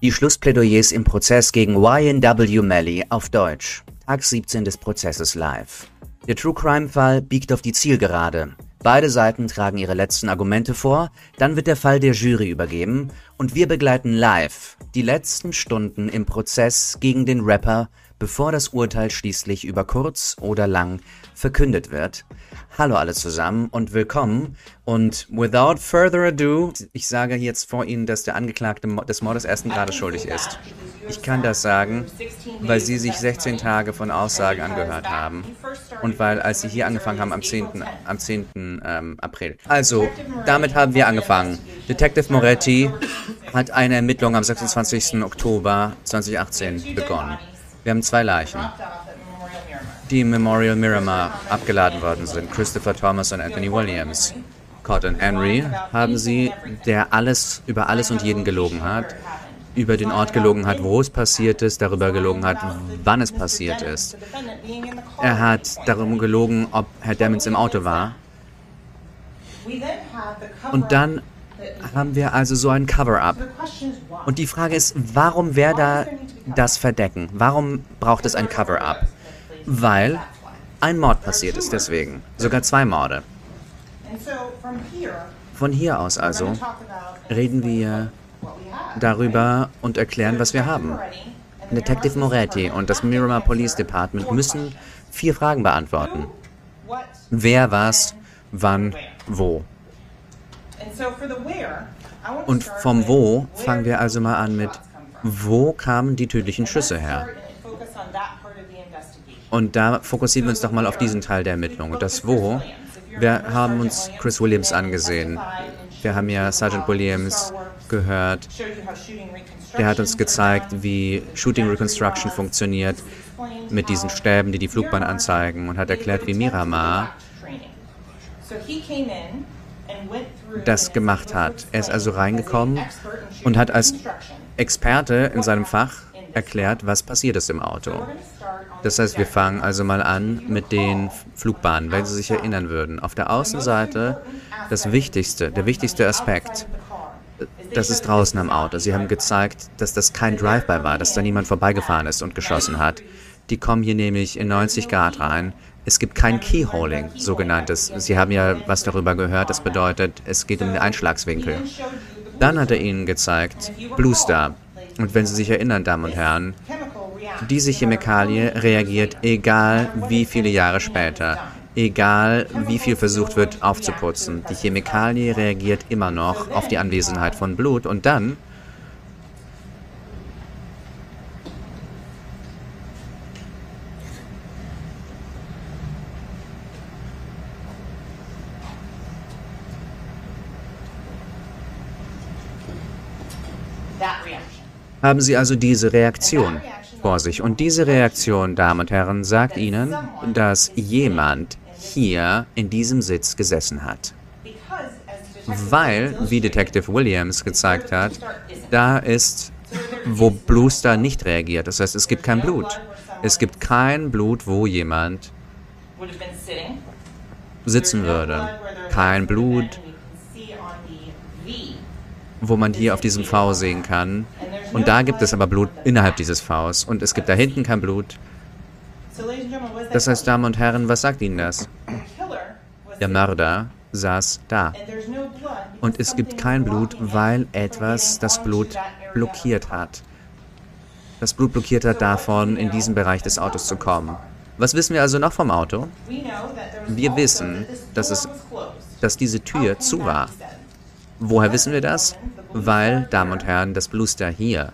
Die Schlussplädoyers im Prozess gegen YNW Melly auf Deutsch. Tag 17 des Prozesses live. Der True Crime Fall biegt auf die Zielgerade. Beide Seiten tragen ihre letzten Argumente vor, dann wird der Fall der Jury übergeben und wir begleiten live die letzten Stunden im Prozess gegen den Rapper, bevor das Urteil schließlich über kurz oder lang verkündet wird. Hallo alle zusammen und willkommen. Und without further ado, ich sage jetzt vor Ihnen, dass der Angeklagte des Mordes ersten Grades schuldig ist. Ich kann das sagen, weil Sie sich 16 Tage von Aussagen angehört haben und weil, als Sie hier angefangen haben am 10. Am 10. Ähm, April. Also, damit haben wir angefangen. Detective Moretti hat eine Ermittlung am 26. Oktober 2018 begonnen. Wir haben zwei Leichen die im Memorial Miramar abgeladen worden sind, Christopher Thomas und Anthony Williams. Cotton Henry haben sie, der alles über alles und jeden gelogen hat, über den Ort gelogen hat, wo es passiert ist, darüber gelogen hat, wann es passiert ist. Er hat darum gelogen, ob Herr Demmons im Auto war. Und dann haben wir also so ein Cover-up. Und die Frage ist, warum wer da das verdecken? Warum braucht es ein Cover-up? Weil ein Mord passiert ist deswegen. Sogar zwei Morde. Von hier aus also reden wir darüber und erklären, was wir haben. Detective Moretti und das Miramar Police Department müssen vier Fragen beantworten. Wer, was, wann, wo. Und vom Wo fangen wir also mal an mit, wo kamen die tödlichen Schüsse her? Und da fokussieren wir uns doch mal auf diesen Teil der Ermittlung. Das Wo, wir haben uns Chris Williams angesehen. Wir haben ja Sergeant Williams gehört. Der hat uns gezeigt, wie Shooting Reconstruction funktioniert mit diesen Stäben, die die Flugbahn anzeigen und hat erklärt, wie Miramar das gemacht hat. Er ist also reingekommen und hat als Experte in seinem Fach erklärt, was passiert ist im Auto. Das heißt, wir fangen also mal an mit den Flugbahnen, wenn Sie sich erinnern würden. Auf der Außenseite das Wichtigste, der wichtigste Aspekt, das ist draußen am Auto. Sie haben gezeigt, dass das kein Drive-by war, dass da niemand vorbeigefahren ist und geschossen hat. Die kommen hier nämlich in 90 Grad rein. Es gibt kein Keyholing, sogenanntes. Sie haben ja was darüber gehört, das bedeutet, es geht um den Einschlagswinkel. Dann hat er Ihnen gezeigt, Blue Star. Und wenn Sie sich erinnern, Damen und Herren, diese Chemikalie reagiert egal wie viele Jahre später, egal wie viel versucht wird aufzuputzen. Die Chemikalie reagiert immer noch auf die Anwesenheit von Blut und dann haben Sie also diese Reaktion vor sich. Und diese Reaktion, Damen und Herren, sagt Ihnen, dass jemand hier in diesem Sitz gesessen hat. Weil, wie Detective Williams gezeigt hat, da ist, wo Bluester nicht reagiert. Das heißt, es gibt kein Blut. Es gibt kein Blut, wo jemand sitzen würde. Kein Blut, wo man hier auf diesem V sehen kann, und da gibt es aber Blut innerhalb dieses Vs. Und es gibt da hinten kein Blut. Das heißt, Damen und Herren, was sagt Ihnen das? Der Mörder saß da. Und es gibt kein Blut, weil etwas das Blut blockiert hat. Das Blut blockiert hat davon, in diesen Bereich des Autos zu kommen. Was wissen wir also noch vom Auto? Wir wissen, dass, es, dass diese Tür zu war. Woher wissen wir das? Weil, Damen und Herren, das Bluster hier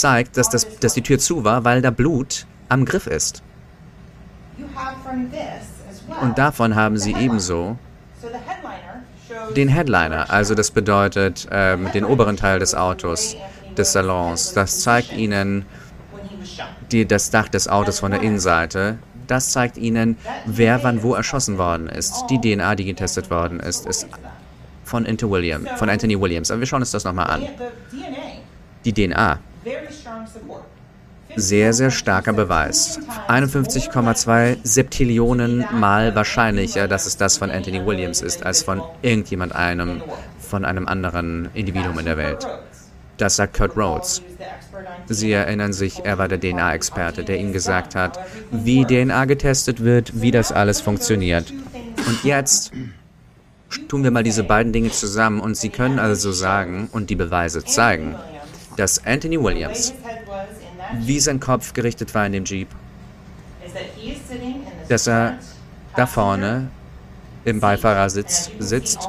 zeigt, dass, das, dass die Tür zu war, weil da Blut am Griff ist. Und davon haben sie ebenso den Headliner, also das bedeutet äh, den oberen Teil des Autos, des Salons. Das zeigt ihnen die, das Dach des Autos von der Innenseite. Das zeigt Ihnen, wer wann wo erschossen worden ist. Die DNA, die getestet worden ist, ist von, William, von Anthony Williams. Aber wir schauen uns das nochmal an. Die DNA. Sehr, sehr starker Beweis. 51,2 Septillionen Mal wahrscheinlicher, dass es das von Anthony Williams ist, als von irgendjemand einem, von einem anderen Individuum in der Welt. Das sagt Kurt Rhodes. Sie erinnern sich, er war der DNA-Experte, der ihnen gesagt hat, wie DNA getestet wird, wie das alles funktioniert. Und jetzt tun wir mal diese beiden Dinge zusammen und Sie können also sagen und die Beweise zeigen, dass Anthony Williams, wie sein Kopf gerichtet war in dem Jeep, dass er da vorne im Beifahrersitz sitzt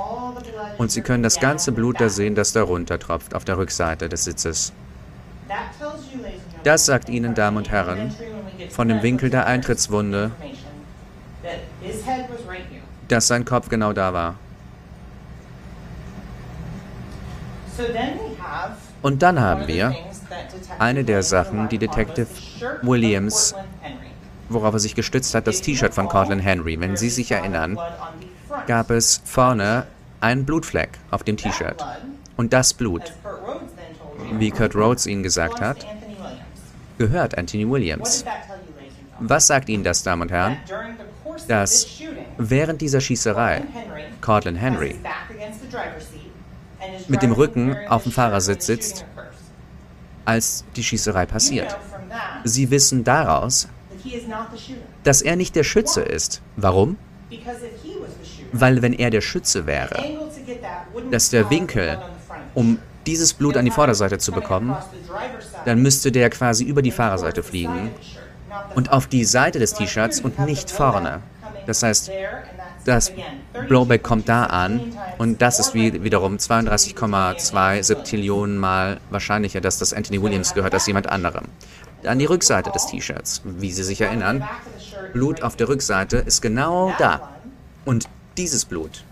und Sie können das ganze Blut da sehen, das da runtertropft auf der Rückseite des Sitzes. Das sagt Ihnen, Damen und Herren, von dem Winkel der Eintrittswunde, dass sein Kopf genau da war. Und dann haben wir eine der Sachen, die Detective Williams, worauf er sich gestützt hat, das T-Shirt von Cortland Henry. Wenn Sie sich erinnern, gab es vorne einen Blutfleck auf dem T-Shirt. Und das Blut, wie Kurt Rhodes Ihnen gesagt hat, gehört Anthony Williams. Was sagt Ihnen das, Damen und Herren? Dass während dieser Schießerei Cortland Henry mit dem Rücken auf dem Fahrersitz sitzt, als die Schießerei passiert. Sie wissen daraus, dass er nicht der Schütze ist. Warum? Weil wenn er der Schütze wäre, dass der Winkel, um dieses Blut an die Vorderseite zu bekommen, dann müsste der quasi über die Fahrerseite fliegen und auf die Seite des T-Shirts und nicht vorne. Das heißt, das Blowback kommt da an und das ist wie, wiederum 32,2 Septillionen Mal wahrscheinlicher, dass das Anthony Williams gehört als jemand anderem. An die Rückseite des T-Shirts, wie Sie sich erinnern, Blut auf der Rückseite ist genau da. Und dieses Blut,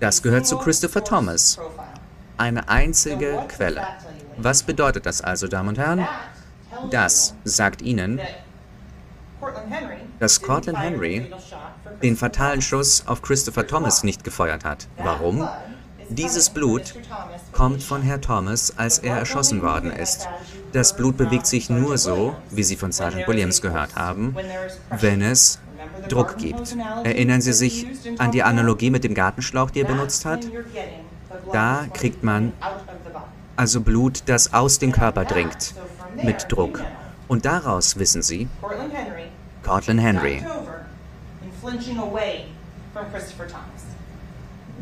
das gehört zu Christopher Thomas. Eine einzige Quelle. Was bedeutet das also, Damen und Herren? Das sagt Ihnen, dass Cortland Henry den fatalen Schuss auf Christopher Thomas nicht gefeuert hat. Warum? Dieses Blut kommt von Herr Thomas, als er erschossen worden ist. Das Blut bewegt sich nur so, wie Sie von Sergeant Williams gehört haben, wenn es Druck gibt. Erinnern Sie sich an die Analogie mit dem Gartenschlauch, die er benutzt hat? Da kriegt man also Blut, das aus dem Körper dringt, mit Druck. Und daraus wissen Sie, Cortland Henry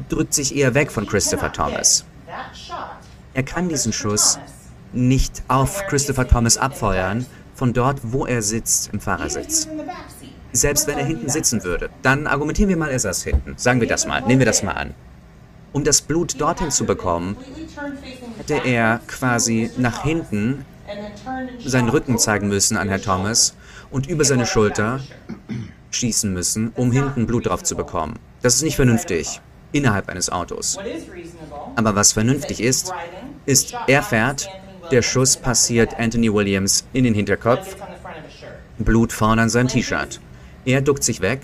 drückt sich eher weg von Christopher Thomas. Er kann diesen Schuss nicht auf Christopher Thomas abfeuern, von dort, wo er sitzt, im Fahrersitz. Selbst wenn er hinten sitzen würde, dann argumentieren wir mal, er saß hinten. Sagen wir das mal, nehmen wir das mal an. Um das Blut dorthin zu bekommen, hätte er quasi nach hinten seinen Rücken zeigen müssen an Herrn Thomas und über seine Schulter schießen müssen, um hinten Blut drauf zu bekommen. Das ist nicht vernünftig innerhalb eines Autos. Aber was vernünftig ist, ist, er fährt, der Schuss passiert Anthony Williams in den Hinterkopf, Blut vorne an sein T-Shirt. Er duckt sich weg,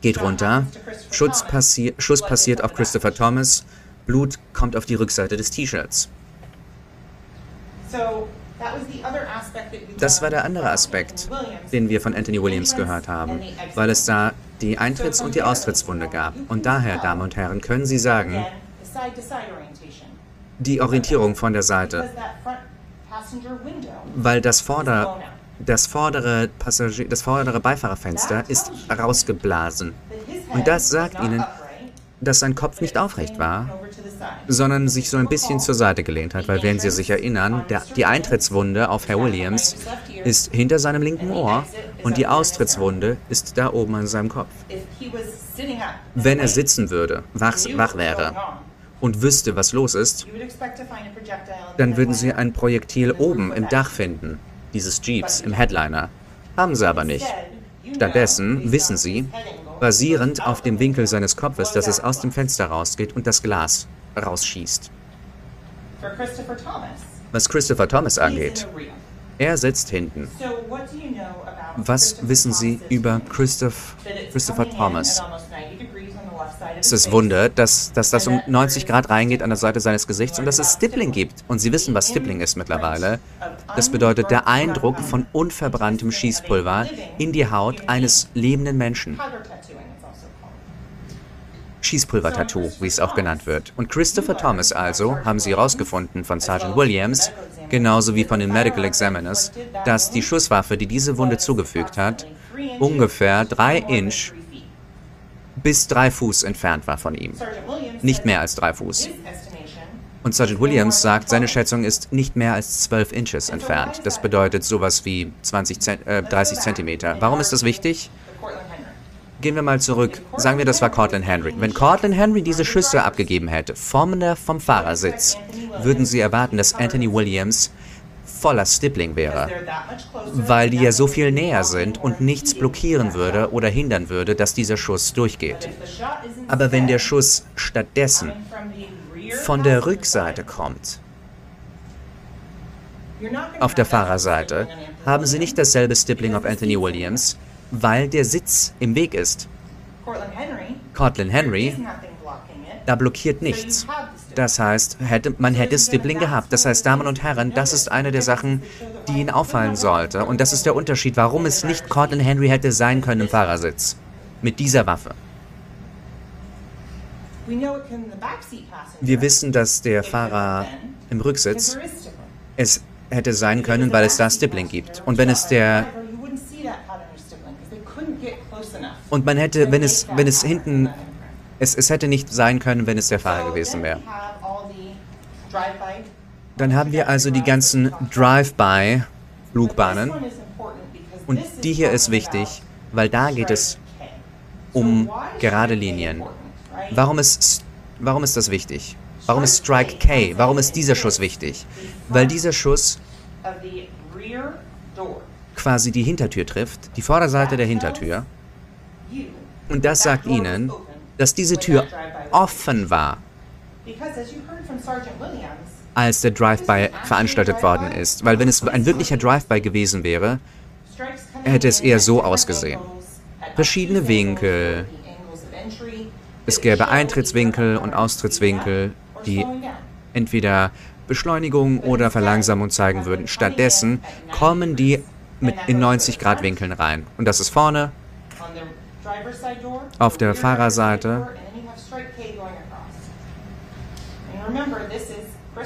geht runter, passi Schuss passiert auf Christopher Thomas, Blut kommt auf die Rückseite des T-Shirts. Das war der andere Aspekt, den wir von Anthony Williams gehört haben, weil es da die Eintritts- und die Austrittswunde gab. Und daher, Damen und Herren, können Sie sagen, die Orientierung von der Seite, weil das, Vorder-, das, vordere, Passagier, das vordere Beifahrerfenster ist rausgeblasen. Und das sagt Ihnen, dass sein Kopf nicht aufrecht war, sondern sich so ein bisschen zur Seite gelehnt hat, weil wenn Sie sich erinnern, der, die Eintrittswunde auf Herr Williams ist hinter seinem linken Ohr und die Austrittswunde ist da oben an seinem Kopf. Wenn er sitzen würde, wach, wach wäre und wüsste, was los ist, dann würden Sie ein Projektil oben im Dach finden, dieses Jeeps, im Headliner. Haben Sie aber nicht. Stattdessen wissen Sie, basierend auf dem Winkel seines Kopfes, dass es aus dem Fenster rausgeht und das Glas rausschießt. Was Christopher Thomas angeht, er sitzt hinten. Was wissen Sie über Christoph, Christopher Thomas? Es ist Wunder, dass, dass das um 90 Grad reingeht an der Seite seines Gesichts und dass es Stippling gibt. Und Sie wissen, was Stippling ist mittlerweile. Das bedeutet der Eindruck von unverbranntem Schießpulver in die Haut eines lebenden Menschen. Schießpulver-Tattoo, wie es auch genannt wird. Und Christopher Thomas also, haben sie herausgefunden von Sergeant Williams, genauso wie von den Medical Examiners, dass die Schusswaffe, die diese Wunde zugefügt hat, ungefähr drei Inch bis drei Fuß entfernt war von ihm. Nicht mehr als drei Fuß. Und Sergeant Williams sagt, seine Schätzung ist nicht mehr als 12 Inches entfernt. Das bedeutet sowas wie 20 Zent äh, 30 Zentimeter. Warum ist das wichtig? Gehen wir mal zurück. Sagen wir, das war Cortland Henry. Wenn Cortland Henry diese Schüsse abgegeben hätte, vom, vom Fahrersitz, würden Sie erwarten, dass Anthony Williams voller Stippling wäre, weil die ja so viel näher sind und nichts blockieren würde oder hindern würde, dass dieser Schuss durchgeht. Aber wenn der Schuss stattdessen von der Rückseite kommt, auf der Fahrerseite, haben Sie nicht dasselbe Stippling auf Anthony Williams, weil der Sitz im Weg ist. Cortland Henry, da blockiert nichts. Das heißt, hätte, man hätte Stippling gehabt. Das heißt, Damen und Herren, das ist eine der Sachen, die Ihnen auffallen sollte. Und das ist der Unterschied, warum es nicht Cortland Henry hätte sein können im Fahrersitz. Mit dieser Waffe. Wir wissen, dass der Fahrer im Rücksitz es hätte sein können, weil es da Stippling gibt. Und wenn es der und man hätte, wenn es, wenn es hinten, es, es hätte nicht sein können, wenn es der Fahrer gewesen wäre. Dann haben wir also die ganzen Drive-by-Flugbahnen. Und die hier ist wichtig, weil da geht es um gerade Linien. Warum ist, warum ist das wichtig? Warum ist Strike K? Warum ist dieser Schuss wichtig? Weil dieser Schuss quasi die Hintertür trifft, die Vorderseite der Hintertür. Und das sagt ihnen, dass diese Tür offen war, als der Drive-by veranstaltet worden ist. Weil wenn es ein wirklicher Drive-by gewesen wäre, hätte es eher so ausgesehen. Verschiedene Winkel. Es gäbe Eintrittswinkel und Austrittswinkel, die entweder Beschleunigung oder Verlangsamung zeigen würden. Stattdessen kommen die mit in 90 Grad Winkeln rein. Und das ist vorne, auf der Fahrerseite.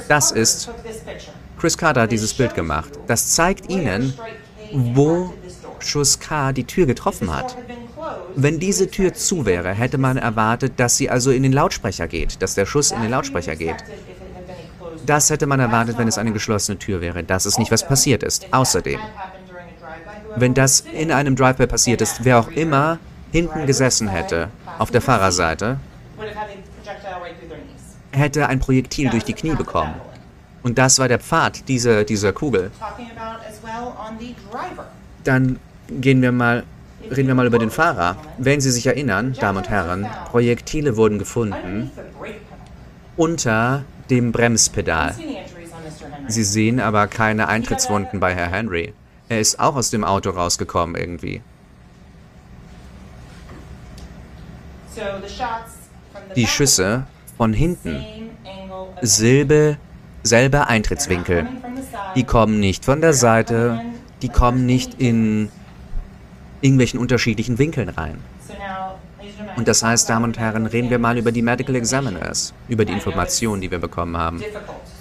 Das ist, Chris Carter hat dieses Bild gemacht. Das zeigt Ihnen, wo Schuss K die Tür getroffen hat. Wenn diese Tür zu wäre, hätte man erwartet, dass sie also in den Lautsprecher geht, dass der Schuss in den Lautsprecher geht. Das hätte man erwartet, wenn es eine geschlossene Tür wäre. Das ist nicht, was passiert ist. Außerdem, wenn das in einem Drive-By passiert ist, wer auch immer hinten gesessen hätte, auf der Fahrerseite, hätte ein Projektil durch die Knie bekommen. Und das war der Pfad dieser, dieser Kugel. Dann gehen wir mal, reden wir mal über den Fahrer. Wenn Sie sich erinnern, Damen und Herren, Projektile wurden gefunden unter dem Bremspedal. Sie sehen aber keine Eintrittswunden bei Herr Henry. Er ist auch aus dem Auto rausgekommen irgendwie. Die Schüsse von hinten, Silbe, selber Eintrittswinkel. Die kommen nicht von der Seite, die kommen nicht in irgendwelchen unterschiedlichen Winkeln rein. Und das heißt, Damen und Herren, reden wir mal über die Medical Examiners, über die Informationen, die wir bekommen haben.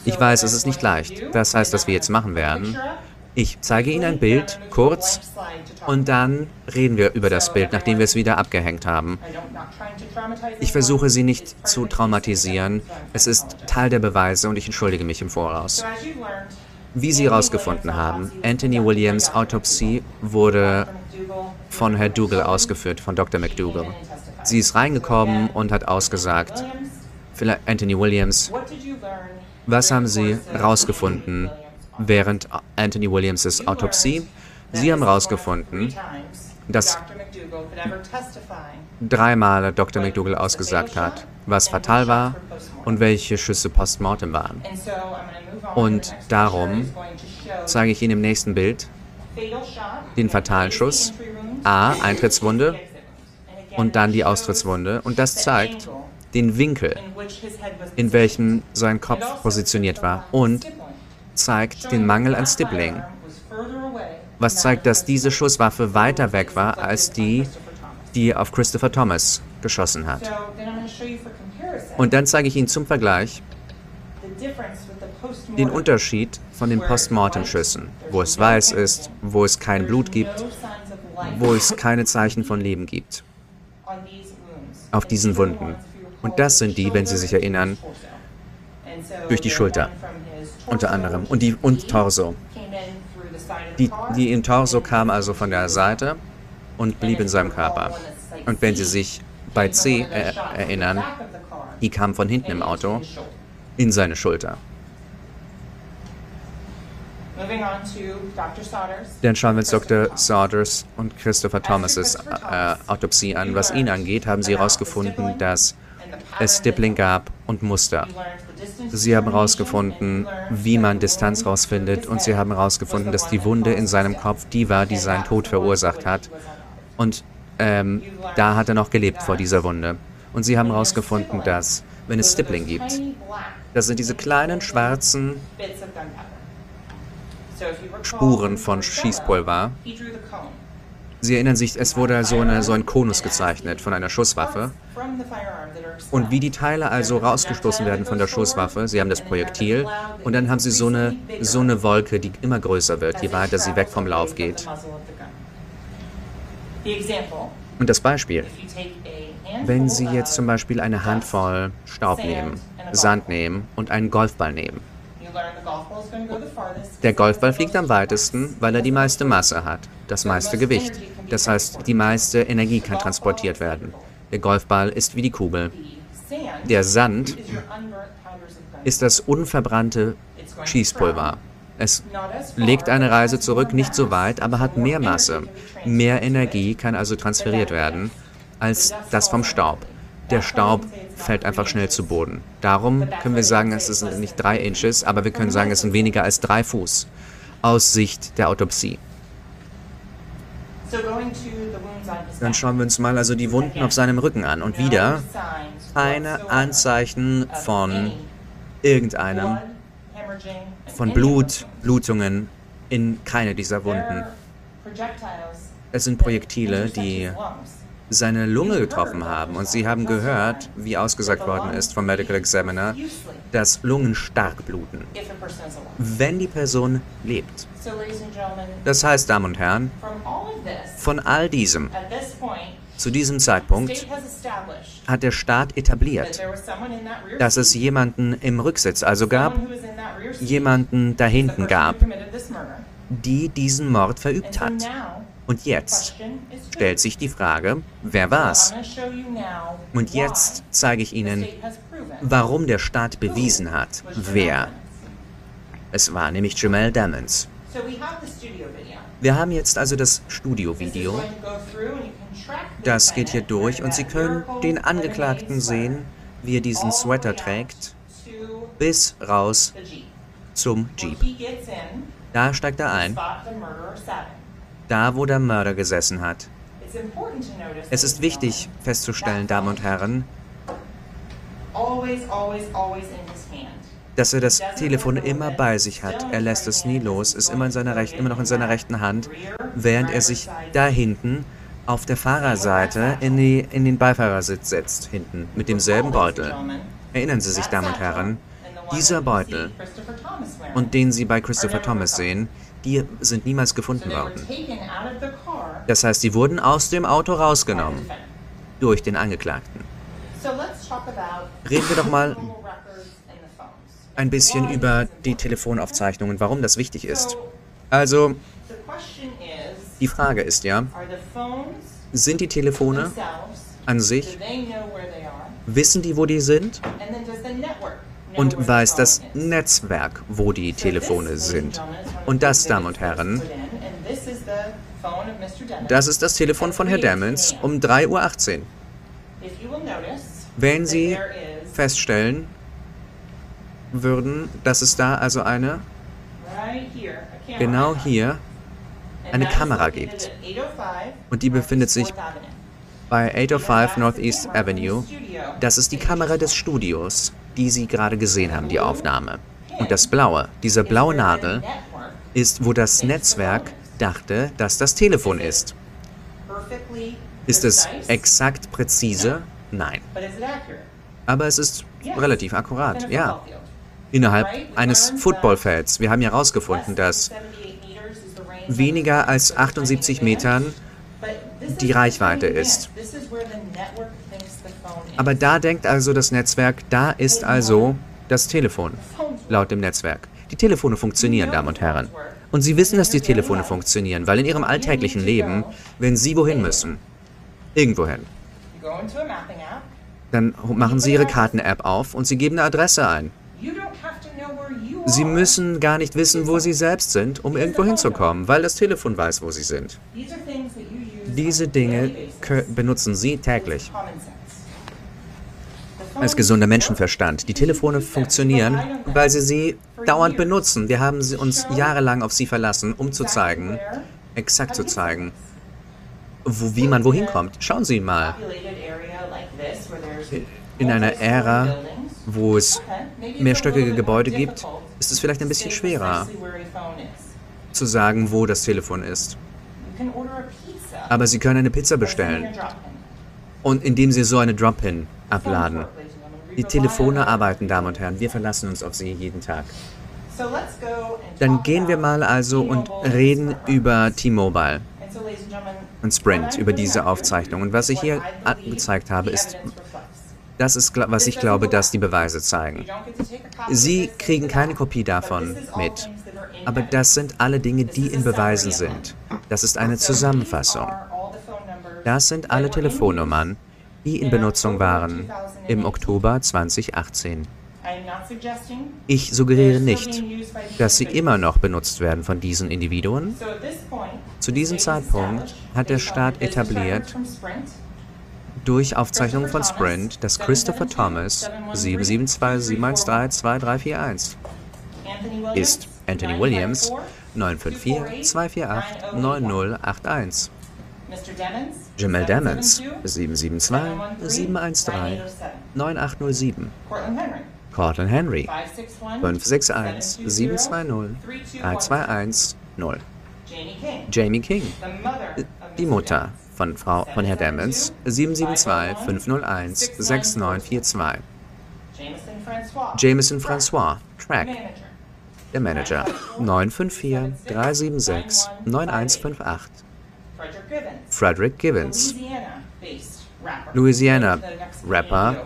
Ich weiß, es ist nicht leicht. Das heißt, was wir jetzt machen werden, ich zeige Ihnen ein Bild, kurz, und dann reden wir über das Bild, nachdem wir es wieder abgehängt haben. Ich versuche Sie nicht zu traumatisieren. Es ist Teil der Beweise und ich entschuldige mich im Voraus. Wie Sie herausgefunden haben, Anthony Williams' Autopsie wurde von Herr Dougal ausgeführt, von Dr. McDougall. Sie ist reingekommen und hat ausgesagt, Anthony Williams, was haben Sie herausgefunden während Anthony Williams' Autopsie. Sie haben herausgefunden, dass dreimal Dr. McDougall ausgesagt hat, was fatal war und welche Schüsse postmortem waren. Und darum zeige ich Ihnen im nächsten Bild den fatalen Schuss, A, Eintrittswunde und dann die Austrittswunde. Und das zeigt den Winkel, in welchem sein Kopf positioniert war und zeigt den Mangel an Stippling, was zeigt, dass diese Schusswaffe weiter weg war als die, die auf Christopher Thomas geschossen hat. Und dann zeige ich Ihnen zum Vergleich den Unterschied von den Postmortem-Schüssen, wo es weiß ist, wo es kein Blut gibt, wo es keine Zeichen von Leben gibt, auf diesen Wunden. Und das sind die, wenn Sie sich erinnern, durch die Schulter unter anderem und, die, und Torso. Die, die im Torso kam also von der Seite und blieb in seinem Körper. Und wenn Sie sich bei C er erinnern, die kam von hinten im Auto in seine Schulter. Dann schauen wir uns Dr. Saunders und Christopher Thomas' äh, Autopsie an. Was ihn angeht, haben sie herausgefunden, dass es Stippling gab und Muster. Sie haben herausgefunden, wie man Distanz herausfindet und sie haben herausgefunden, dass die Wunde in seinem Kopf die war, die seinen Tod verursacht hat. Und ähm, da hat er noch gelebt vor dieser Wunde. Und sie haben herausgefunden, dass, wenn es Stippling gibt, das sind diese kleinen schwarzen Spuren von Schießpulver. Sie erinnern sich, es wurde so, eine, so ein Konus gezeichnet von einer Schusswaffe. Und wie die Teile also rausgestoßen werden von der Schusswaffe, sie haben das Projektil und dann haben sie so eine, so eine Wolke, die immer größer wird, je weiter sie weg vom Lauf geht. Und das Beispiel, wenn Sie jetzt zum Beispiel eine Handvoll Staub nehmen, Sand nehmen und einen Golfball nehmen, der Golfball fliegt am weitesten, weil er die meiste Masse hat, das meiste Gewicht. Das heißt, die meiste Energie kann transportiert werden. Der Golfball ist wie die Kugel. Der Sand ist das unverbrannte Schießpulver. Es legt eine Reise zurück, nicht so weit, aber hat mehr Masse. Mehr Energie kann also transferiert werden als das vom Staub. Der Staub fällt einfach schnell zu Boden. Darum können wir sagen, es sind nicht drei Inches, aber wir können sagen, es sind weniger als drei Fuß aus Sicht der Autopsie. Dann schauen wir uns mal also die Wunden auf seinem Rücken an und wieder keine Anzeichen von irgendeinem, von Blut, Blutungen in keine dieser Wunden. Es sind Projektile, die seine Lunge getroffen haben. Und sie haben gehört, wie ausgesagt worden ist vom Medical Examiner, dass Lungen stark bluten, wenn die Person lebt. Das heißt, Damen und Herren, von all diesem, zu diesem Zeitpunkt hat der Staat etabliert, dass es jemanden im Rücksitz also gab, jemanden da hinten gab, die diesen Mord verübt hat. Und jetzt stellt sich die Frage, wer war's? Und jetzt zeige ich Ihnen, warum der Staat bewiesen hat, wer. Es war nämlich Jamel Damons. Wir haben jetzt also das Studiovideo. Das geht hier durch und Sie können den Angeklagten sehen, wie er diesen Sweater trägt, bis raus zum Jeep. Da steigt er ein da wo der Mörder gesessen hat. Es ist wichtig festzustellen, Damen und Herren, dass er das Telefon immer bei sich hat. Er lässt es nie los, ist immer, in seiner Recht, immer noch in seiner rechten Hand, während er sich da hinten auf der Fahrerseite in, die, in den Beifahrersitz setzt, hinten, mit demselben Beutel. Erinnern Sie sich, Damen und Herren, dieser Beutel und den Sie bei Christopher Thomas sehen, die sind niemals gefunden worden. Das heißt, sie wurden aus dem Auto rausgenommen durch den Angeklagten. Reden wir doch mal ein bisschen über die Telefonaufzeichnungen, warum das wichtig ist. Also, die Frage ist ja, sind die Telefone an sich, wissen die, wo die sind? Und weiß das Netzwerk, wo die Telefone sind? Und das, Damen und Herren, das ist das Telefon von Herrn Damons um 3.18 Uhr. Wenn Sie feststellen würden, dass es da also eine, genau hier, eine Kamera gibt. Und die befindet sich bei 805 Northeast Avenue. Das ist die Kamera des Studios, die Sie gerade gesehen haben, die Aufnahme. Und das Blaue, diese blaue Nadel, ist, wo das Netzwerk dachte, dass das Telefon ist. Ist es exakt präzise? Nein. Aber es ist relativ akkurat, ja. Innerhalb eines Footballfelds. Wir haben ja herausgefunden, dass weniger als 78 Metern die Reichweite ist. Aber da denkt also das Netzwerk, da ist also das Telefon, laut dem Netzwerk. Die Telefone funktionieren, Damen und Herren. Und Sie wissen, dass die Telefone funktionieren, weil in Ihrem alltäglichen Leben, wenn Sie wohin müssen, irgendwohin, dann machen Sie Ihre Karten-App auf und Sie geben eine Adresse ein. Sie müssen gar nicht wissen, wo Sie selbst sind, um irgendwo hinzukommen, weil das Telefon weiß, wo Sie sind. Diese Dinge benutzen Sie täglich. Als gesunder Menschenverstand. Die Telefone funktionieren, weil Sie sie dauernd benutzen. Wir haben sie uns jahrelang auf sie verlassen, um zu zeigen, exakt zu zeigen, wo, wie man wohin kommt. Schauen Sie mal. In einer Ära, wo es mehrstöckige Gebäude gibt, ist es vielleicht ein bisschen schwerer zu sagen, wo das Telefon ist. Aber Sie können eine Pizza bestellen. Und indem Sie so eine Drop-In abladen. Die Telefone arbeiten, Damen und Herren. Wir verlassen uns auf sie jeden Tag. Dann gehen wir mal also und reden über T-Mobile und Sprint, über diese Aufzeichnung. Und was ich hier gezeigt habe, ist, das ist, was ich glaube, dass die Beweise zeigen. Sie kriegen keine Kopie davon mit. Aber das sind alle Dinge, die in Beweisen sind. Das ist eine Zusammenfassung. Das sind alle Telefonnummern, die in Benutzung waren im Oktober 2018. Ich suggeriere nicht, dass sie immer noch benutzt werden von diesen Individuen. Zu diesem Zeitpunkt hat der Staat etabliert, durch Aufzeichnungen von Sprint, dass Christopher Thomas 772-713-2341 ist Anthony Williams 954-248-9081. Jamel Demons 772-713-9807. Cortland Henry 561-720-3210. Jamie King, die Mutter von, Frau, von Herr Demons 772-501-6942. Jameson François, Track, der Manager 954-376-9158. Frederick Givens, Louisiana-Rapper,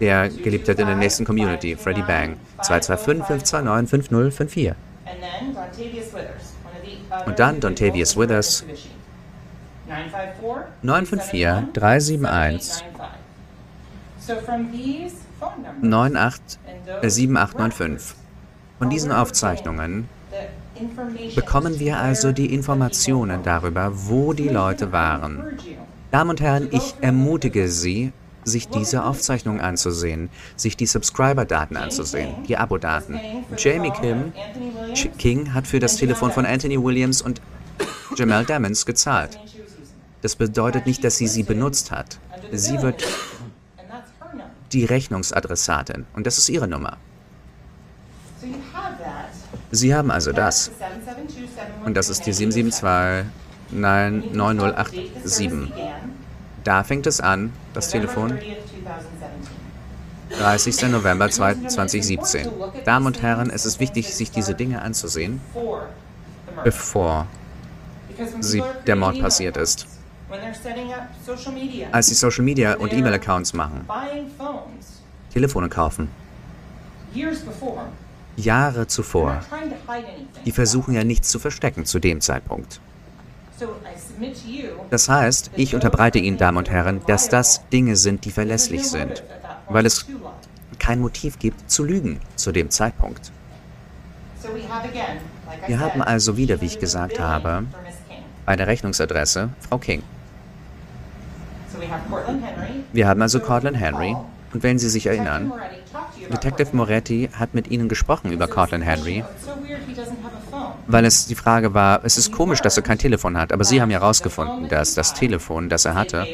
der gelebt hat in der nächsten Community, Freddie Bang, 225-529-5054. Und dann Dontavius Withers, 954-371 7895. Von diesen Aufzeichnungen bekommen wir also die Informationen darüber, wo die Leute waren. Damen und Herren, ich ermutige Sie, sich diese Aufzeichnung anzusehen, sich die Subscriber-Daten anzusehen, die Abo-Daten. Jamie Kim, King hat für das Telefon von Anthony Williams und Jamal Damons gezahlt. Das bedeutet nicht, dass sie sie benutzt hat. Sie wird die Rechnungsadressatin und das ist ihre Nummer. Sie haben also das. Und das ist die 772-9087. Da fängt es an, das Telefon. 30. November 2017. Damen und Herren, es ist wichtig, sich diese Dinge anzusehen, bevor sie, der Mord passiert ist. Als sie Social Media und E-Mail-Accounts machen, Telefone kaufen. Jahre zuvor. Die versuchen ja nichts zu verstecken zu dem Zeitpunkt. Das heißt, ich unterbreite Ihnen, Damen und Herren, dass das Dinge sind, die verlässlich sind, weil es kein Motiv gibt, zu lügen zu dem Zeitpunkt. Wir haben also wieder, wie ich gesagt habe, bei der Rechnungsadresse Frau King. Wir haben also Cortland Henry. Und wenn Sie sich erinnern, Detective Moretti hat mit Ihnen gesprochen über Cortland Henry. weil es die Frage war, es ist komisch, dass er kein Telefon hat, aber Sie haben ja herausgefunden, dass das Telefon, das er hatte,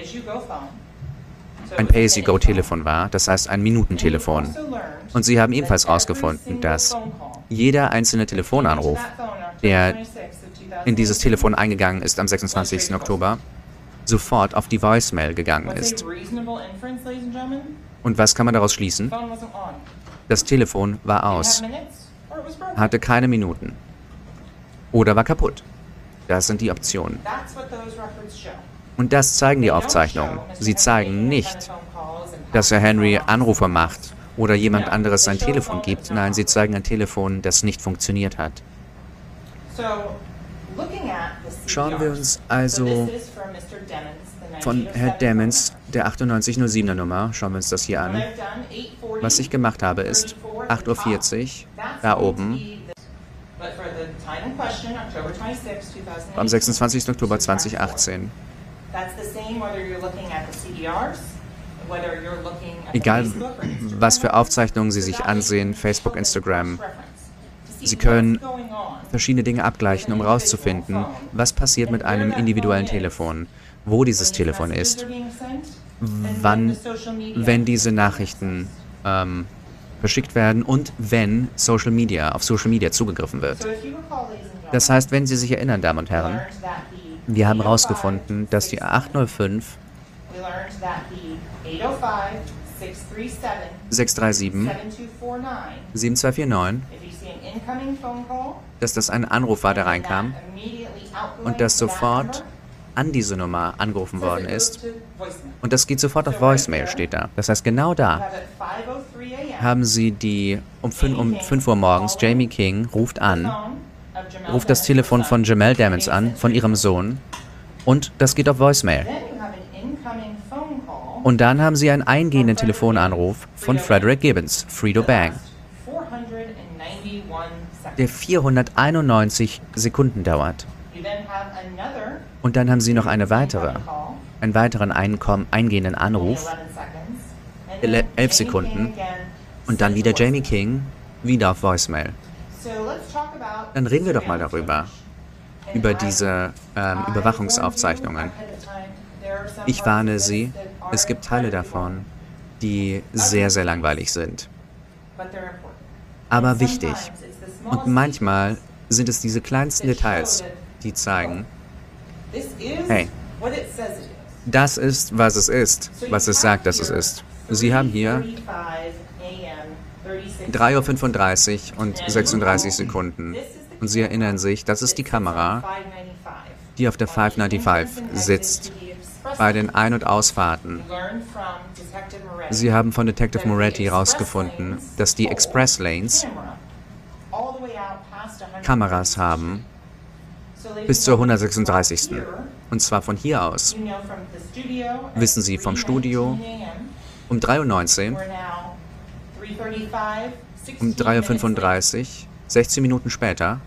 ein Pay-as-you-go-Telefon war, das heißt ein Minutentelefon. Und Sie haben ebenfalls herausgefunden, dass jeder einzelne Telefonanruf, der in dieses Telefon eingegangen ist am 26. Oktober, sofort auf die Voicemail gegangen ist. Und was kann man daraus schließen? Das Telefon war aus, hatte keine Minuten oder war kaputt. Das sind die Optionen. Und das zeigen die Aufzeichnungen. Sie zeigen nicht, dass Herr Henry Anrufe macht oder jemand anderes sein Telefon gibt. Nein, sie zeigen ein Telefon, das nicht funktioniert hat. Schauen wir uns also von Herr Demons, der 9807er Nummer, schauen wir uns das hier an. Was ich gemacht habe ist 8.40 Uhr, da oben, am 26. Oktober 2018. Egal, was für Aufzeichnungen Sie sich ansehen, Facebook, Instagram, Sie können verschiedene Dinge abgleichen, um herauszufinden, was passiert mit einem individuellen Telefon, wo dieses Telefon ist, wann, wenn diese Nachrichten ähm, verschickt werden und wenn Social Media, auf Social Media zugegriffen wird. Das heißt, wenn Sie sich erinnern, Damen und Herren, wir haben herausgefunden, dass die 805 637 7249 dass das ein Anruf war, der reinkam und dass sofort an diese Nummer angerufen worden ist. Und das geht sofort auf Voicemail, steht da. Das heißt, genau da haben sie die um 5, um 5 Uhr morgens, Jamie King ruft an, ruft das Telefon von Jamel Damons an, von ihrem Sohn, und das geht auf Voicemail. Und dann haben sie einen eingehenden Telefonanruf von Frederick Gibbons, Fredo Bang, der 491 Sekunden dauert. Und dann haben sie noch eine weitere, einen weiteren Einkommen, eingehenden Anruf, 11 Sekunden, und dann wieder Jamie King, wieder auf Voicemail. Dann reden wir doch mal darüber, über diese ähm, Überwachungsaufzeichnungen. Ich warne Sie, es gibt Teile davon, die sehr, sehr langweilig sind. Aber wichtig. Und manchmal sind es diese kleinsten Details, die zeigen, hey, das ist, was es ist, was es sagt, dass es ist. Sie haben hier 3.35 Uhr und 36 Sekunden. Und Sie erinnern sich, das ist die Kamera, die auf der 595 sitzt, bei den Ein- und Ausfahrten. Sie haben von Detective Moretti herausgefunden, dass die Express Lanes Kameras haben bis zur 136. Und zwar von hier aus. Wissen Sie vom Studio um 3.19 Uhr, um 3.35 Uhr, 16 Minuten später,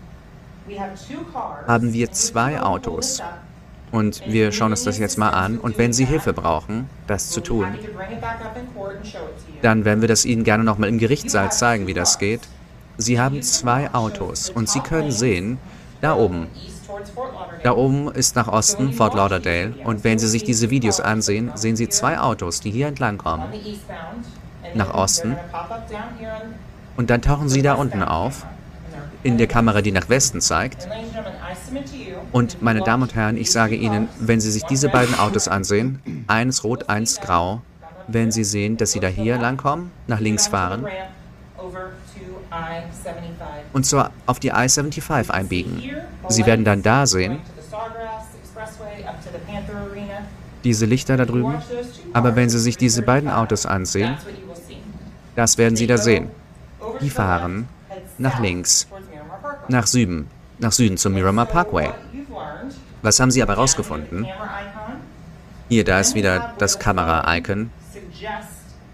haben wir zwei Autos. Und wir schauen uns das jetzt mal an. Und wenn Sie Hilfe brauchen, das zu tun, dann werden wir das Ihnen gerne nochmal im Gerichtssaal zeigen, wie das geht. Sie haben zwei Autos und Sie können sehen, da oben, da oben ist nach Osten Fort Lauderdale. Und wenn Sie sich diese Videos ansehen, sehen Sie zwei Autos, die hier entlang kommen, nach Osten. und dann tauchen sie da unten auf, in der Kamera, die nach Westen zeigt. Und meine Damen und Herren, ich sage Ihnen, wenn Sie sich diese beiden Autos ansehen, eins rot, eins grau, werden Sie sehen, dass Sie da hier langkommen, nach links fahren und zwar auf die I-75 einbiegen. Sie werden dann da sehen, diese Lichter da drüben, aber wenn Sie sich diese beiden Autos ansehen, das werden Sie da sehen. Die fahren nach links, nach Süden, nach Süden zum Miramar Parkway. Was haben Sie aber herausgefunden? Hier, da ist wieder das Kamera-Icon.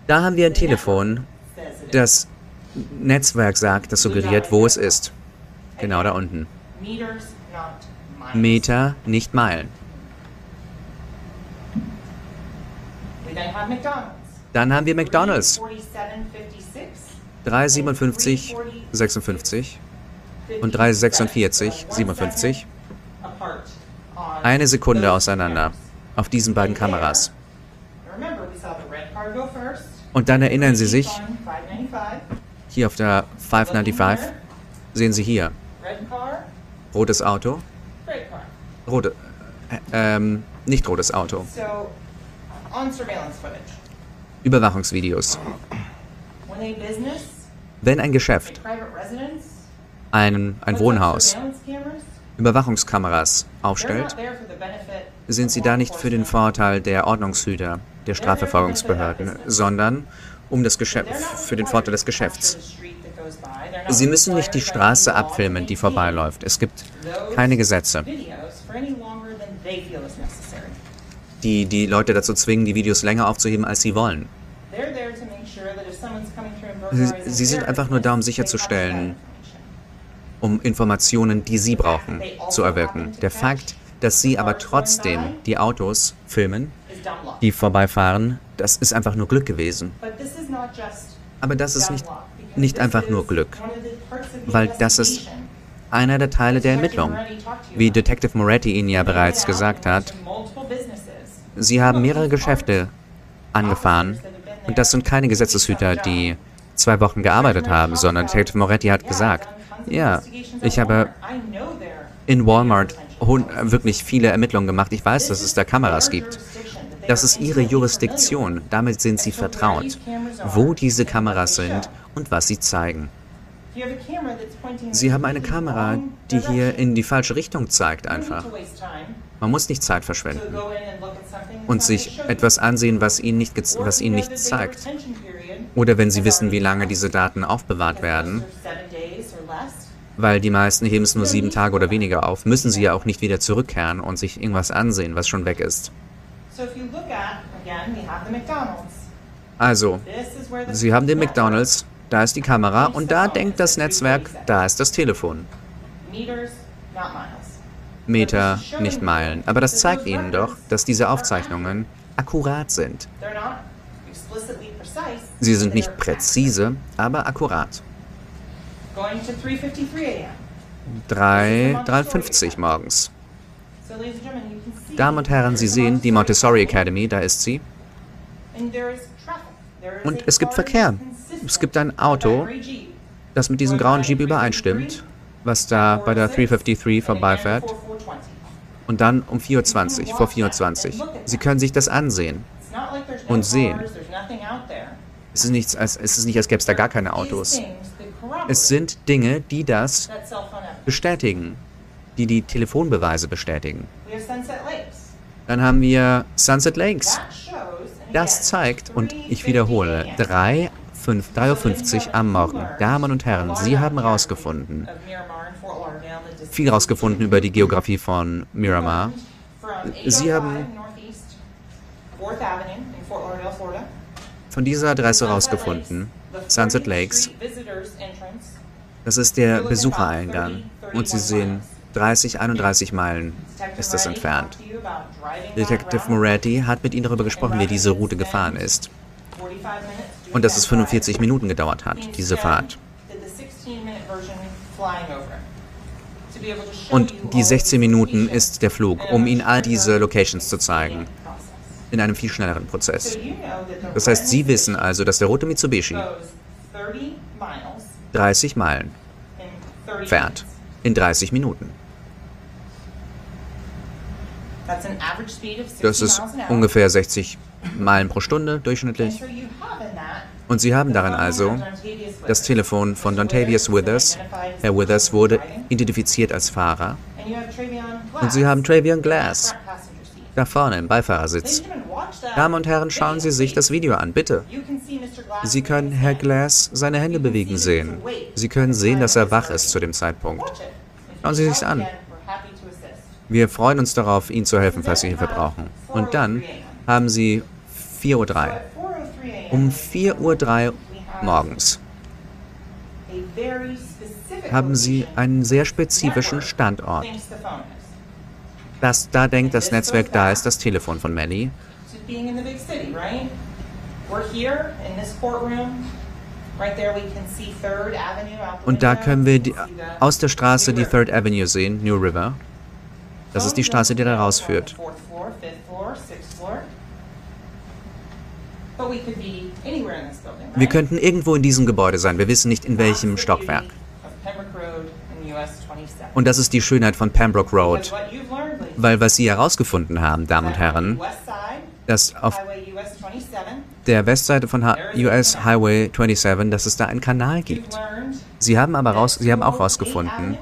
Da haben wir ein Telefon, das Netzwerk sagt, das suggeriert, wo es ist. Genau da unten. Meter, nicht Meilen. Dann haben wir McDonald's. 357, 56. und 346, 57 eine Sekunde auseinander auf diesen beiden Kameras. Und dann erinnern Sie sich, hier auf der 595 sehen Sie hier, rotes Auto, rote, äh, ähm, nicht rotes Auto. Überwachungsvideos. Wenn ein Geschäft, ein, ein Wohnhaus, Überwachungskameras aufstellt, sind sie da nicht für den Vorteil der Ordnungshüter, der Strafverfolgungsbehörden, sondern um das Geschäft, für den Vorteil des Geschäfts. Sie müssen nicht die Straße abfilmen, die vorbeiläuft. Es gibt keine Gesetze, die die Leute dazu zwingen, die Videos länger aufzuheben, als sie wollen. Sie, sie sind einfach nur da, um sicherzustellen, um Informationen, die sie brauchen, zu erwirken. Der Fakt, dass sie aber trotzdem die Autos filmen, die vorbeifahren, das ist einfach nur Glück gewesen. Aber das ist nicht, nicht einfach nur Glück, weil das ist einer der Teile der Ermittlung. Wie Detective Moretti Ihnen ja bereits gesagt hat, Sie haben mehrere Geschäfte angefahren und das sind keine Gesetzeshüter, die zwei Wochen gearbeitet haben, sondern Detective Moretti hat gesagt, ja, ich habe in Walmart wirklich viele Ermittlungen gemacht. Ich weiß, dass es da Kameras gibt. Das ist ihre Jurisdiktion. Damit sind sie vertraut, wo diese Kameras sind und was sie zeigen. Sie haben eine Kamera, die hier in die falsche Richtung zeigt einfach. Man muss nicht Zeit verschwenden und sich etwas ansehen, was ihnen nicht, was ihnen nicht zeigt. Oder wenn sie wissen, wie lange diese Daten aufbewahrt werden, weil die meisten heben es nur sieben Tage oder weniger auf, müssen sie ja auch nicht wieder zurückkehren und sich irgendwas ansehen, was schon weg ist. Also, Sie haben den McDonald's, da ist die Kamera und da denkt das Netzwerk, da ist das Telefon. Meter, nicht Meilen. Aber das zeigt Ihnen doch, dass diese Aufzeichnungen akkurat sind. Sie sind nicht präzise, aber akkurat. 3.53 morgens. Damen und Herren, Sie sehen die Montessori Academy, da ist sie. Und es gibt Verkehr. Es gibt ein Auto, das mit diesem grauen Jeep übereinstimmt, was da bei der 353 vorbeifährt. Und dann um 4.20 Uhr, vor 4.20 Uhr. Sie können sich das ansehen und sehen. Es ist, nichts, es ist nicht, als gäbe es da gar keine Autos. Es sind Dinge, die das bestätigen, die die Telefonbeweise bestätigen. Dann haben wir Sunset Lakes. Das zeigt, und ich wiederhole, 3.50 Uhr am Morgen. Damen und Herren, Sie haben herausgefunden, viel herausgefunden über die Geografie von Miramar. Sie haben von dieser Adresse herausgefunden, Sunset Lakes. Das ist der Besuchereingang und Sie sehen 30, 31 Meilen ist das entfernt. Detective Moretti hat mit Ihnen darüber gesprochen, wie diese Route gefahren ist. Und dass es 45 Minuten gedauert hat, diese Fahrt. Und die 16 Minuten ist der Flug, um Ihnen all diese Locations zu zeigen in einem viel schnelleren Prozess. Das heißt, Sie wissen also, dass der rote Mitsubishi 30 Meilen fährt in 30 Minuten. Das ist ungefähr 60 Meilen pro Stunde durchschnittlich. Und Sie haben darin also das Telefon von Dontavius Withers. Herr Withers wurde identifiziert als Fahrer. Und Sie haben Travion Glass da vorne im Beifahrersitz. Damen und Herren, schauen Sie sich das Video an, bitte. Sie können Herr Glass seine Hände bewegen sehen. Sie können sehen, dass er wach ist zu dem Zeitpunkt. Schauen Sie sich's an. Wir freuen uns darauf, Ihnen zu helfen, falls Sie Hilfe brauchen. Und dann haben Sie 4.03 Uhr. Um 4.03 Uhr morgens haben Sie einen sehr spezifischen Standort. Das, da denkt das Netzwerk, da ist das Telefon von Melly. Und da können wir die, aus der Straße die Third Avenue sehen, New River. Das ist die Straße, die da rausführt. Wir könnten irgendwo in diesem Gebäude sein. Wir wissen nicht in welchem Stockwerk. Und das ist die Schönheit von Pembroke Road. Weil was Sie herausgefunden haben, Damen und Herren, dass auf der Westseite von US Highway 27, dass es da einen Kanal gibt. Sie haben aber raus, Sie haben auch herausgefunden,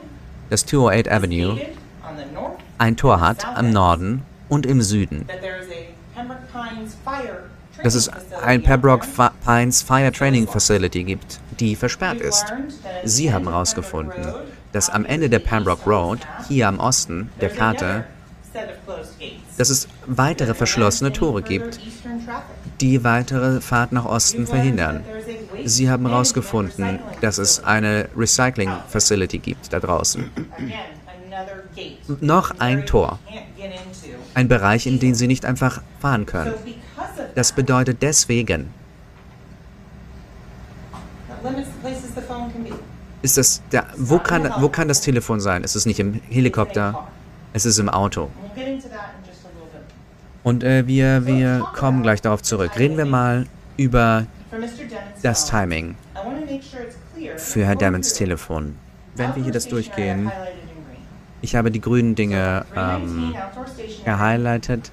dass 208 Avenue ein Tor hat am Norden und im Süden. Dass es ein Pembroke Pines Fire Training Facility gibt, die versperrt ist. Sie haben herausgefunden, dass am Ende der Pembroke Road, hier am Osten der Karte, dass es weitere verschlossene Tore gibt, die weitere Fahrt nach Osten verhindern. Sie haben herausgefunden, dass es eine Recycling Facility gibt da draußen. Noch ein Tor. Ein Bereich, in den Sie nicht einfach fahren können. Das bedeutet deswegen, ist das der, wo kann, wo kann das Telefon sein? Ist es nicht im Helikopter? Es ist im Auto. Und äh, wir, wir kommen gleich darauf zurück. Reden wir mal über das Timing für Herr Dammons Telefon. Wenn wir hier das durchgehen, ich habe die grünen Dinge ähm, gehighlightet.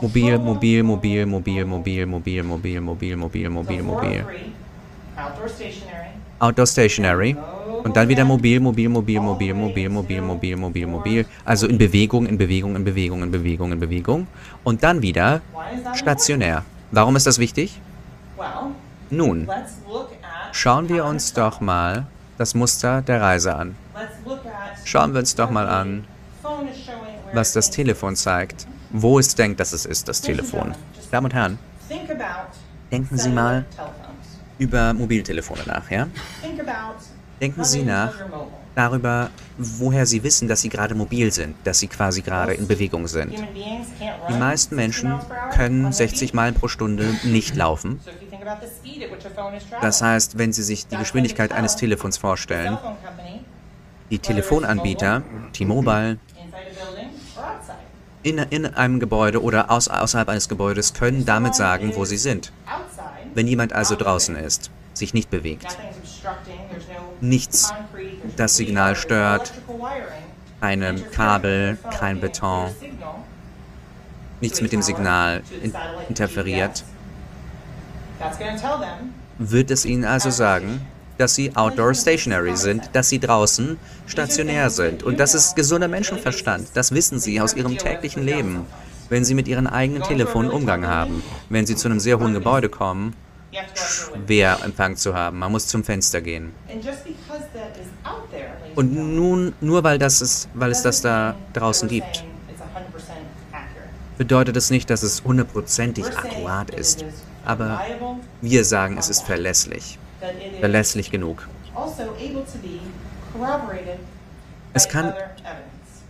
Mobil, mobil, mobil, mobil, mobil, mobil, mobil, mobil, mobil, mobil, mobil. Outdoor Stationary. Und dann wieder mobil, mobil, mobil, mobil, mobil, mobil, mobil, mobil, mobil. Also in Bewegung, in Bewegung, in Bewegung, in Bewegung, in Bewegung. Und dann wieder stationär. Warum ist das wichtig? Nun, schauen wir uns doch mal das Muster der Reise an. Schauen wir uns doch mal an, was das Telefon zeigt. Wo es denkt, dass es ist, das Telefon. Damen und Herren, denken Sie mal über Mobiltelefone nach, ja? Denken Sie nach darüber, woher Sie wissen, dass Sie gerade mobil sind, dass Sie quasi gerade in Bewegung sind. Die meisten Menschen können 60 Meilen pro Stunde nicht laufen. Das heißt, wenn Sie sich die Geschwindigkeit eines Telefons vorstellen, die Telefonanbieter, T-Mobile, in, in einem Gebäude oder aus, außerhalb eines Gebäudes können damit sagen, wo sie sind. Wenn jemand also draußen ist, sich nicht bewegt, nichts das Signal stört, keine Kabel, kein Beton, nichts mit dem Signal in interferiert, wird es ihnen also sagen, dass sie outdoor stationary sind, dass sie draußen stationär sind. Und das ist gesunder Menschenverstand. Das wissen sie aus ihrem täglichen Leben, wenn sie mit ihren eigenen Telefonen Umgang haben. Wenn sie zu einem sehr hohen Gebäude kommen, schwer Empfang zu haben. Man muss zum Fenster gehen. Und nun, nur weil, das ist, weil es das da draußen gibt, bedeutet es nicht, dass es hundertprozentig akkurat ist. Aber wir sagen, es ist verlässlich verlässlich genug. Also es kann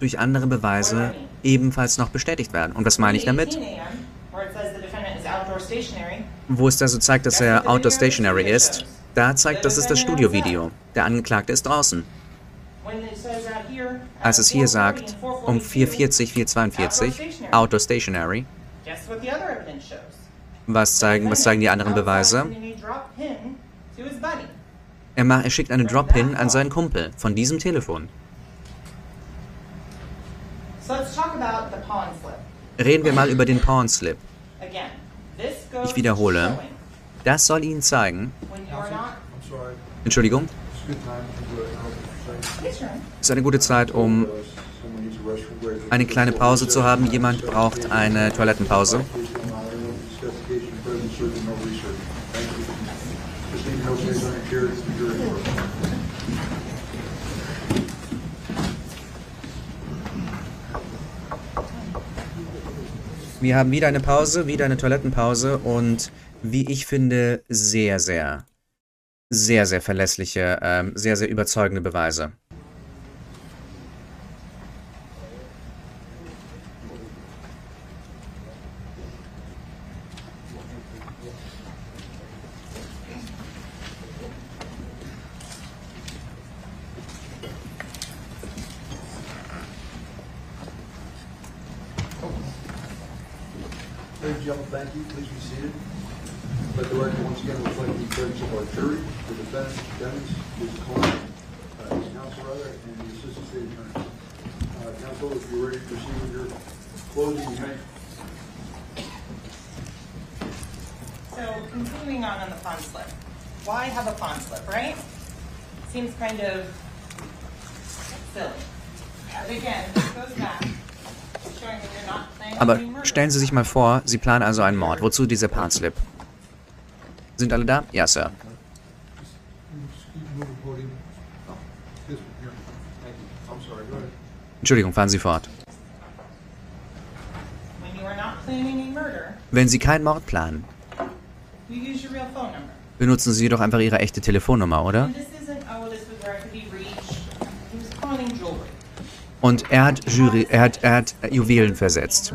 durch andere Beweise ebenfalls noch bestätigt werden. Und was meine ich damit? Wo es da so zeigt, dass er outdoor stationary ist, da zeigt, das ist das Studiovideo. Der Angeklagte ist draußen. Als es hier sagt, um 440, 442, outdoor stationary, was zeigen, was zeigen die anderen Beweise? Er, macht, er schickt eine Drop-In an seinen Kumpel von diesem Telefon. Reden wir mal über den Pawn Slip. Ich wiederhole. Das soll Ihnen zeigen. Entschuldigung. Es ist eine gute Zeit, um eine kleine Pause zu haben. Jemand braucht eine Toilettenpause. Wir haben wieder eine Pause, wieder eine Toilettenpause und wie ich finde, sehr, sehr, sehr, sehr verlässliche, ähm, sehr, sehr überzeugende Beweise. Aber stellen Sie sich mal vor, Sie planen also einen Mord. Wozu dieser Partslip? Sind alle da? Ja, Sir. Entschuldigung, fahren Sie fort. Wenn Sie keinen Mord planen, benutzen Sie doch einfach Ihre echte Telefonnummer, oder? Und er hat Jury, er hat, er hat Juwelen versetzt.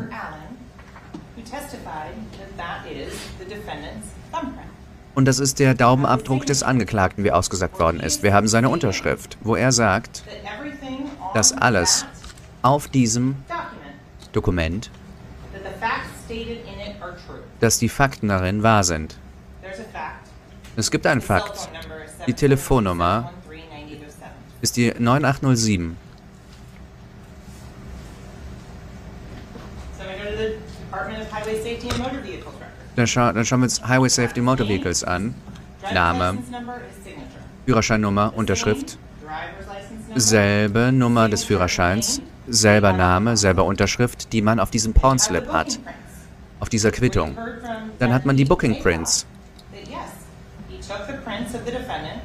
Und das ist der Daumenabdruck des Angeklagten, wie ausgesagt worden ist. Wir haben seine Unterschrift, wo er sagt, dass alles auf diesem Dokument, that the facts stated in it are true. dass die Fakten darin wahr sind. There's a fact. Es gibt einen Fakt. Die Telefonnummer 713-9807. ist die 9807. So we go to the Department of Highway Safety and Motor Vehicles record. Dann, scha dann schauen wir uns Highway Safety Motor Vehicles an. Name. Führerscheinnummer, Unterschrift. Selbe Nummer des Führerscheins, selber Name, selber Unterschrift, die man auf diesem booking hat, auf dieser Quittung. Dann hat man die Booking Prints. That yes, he took the prints of the defendant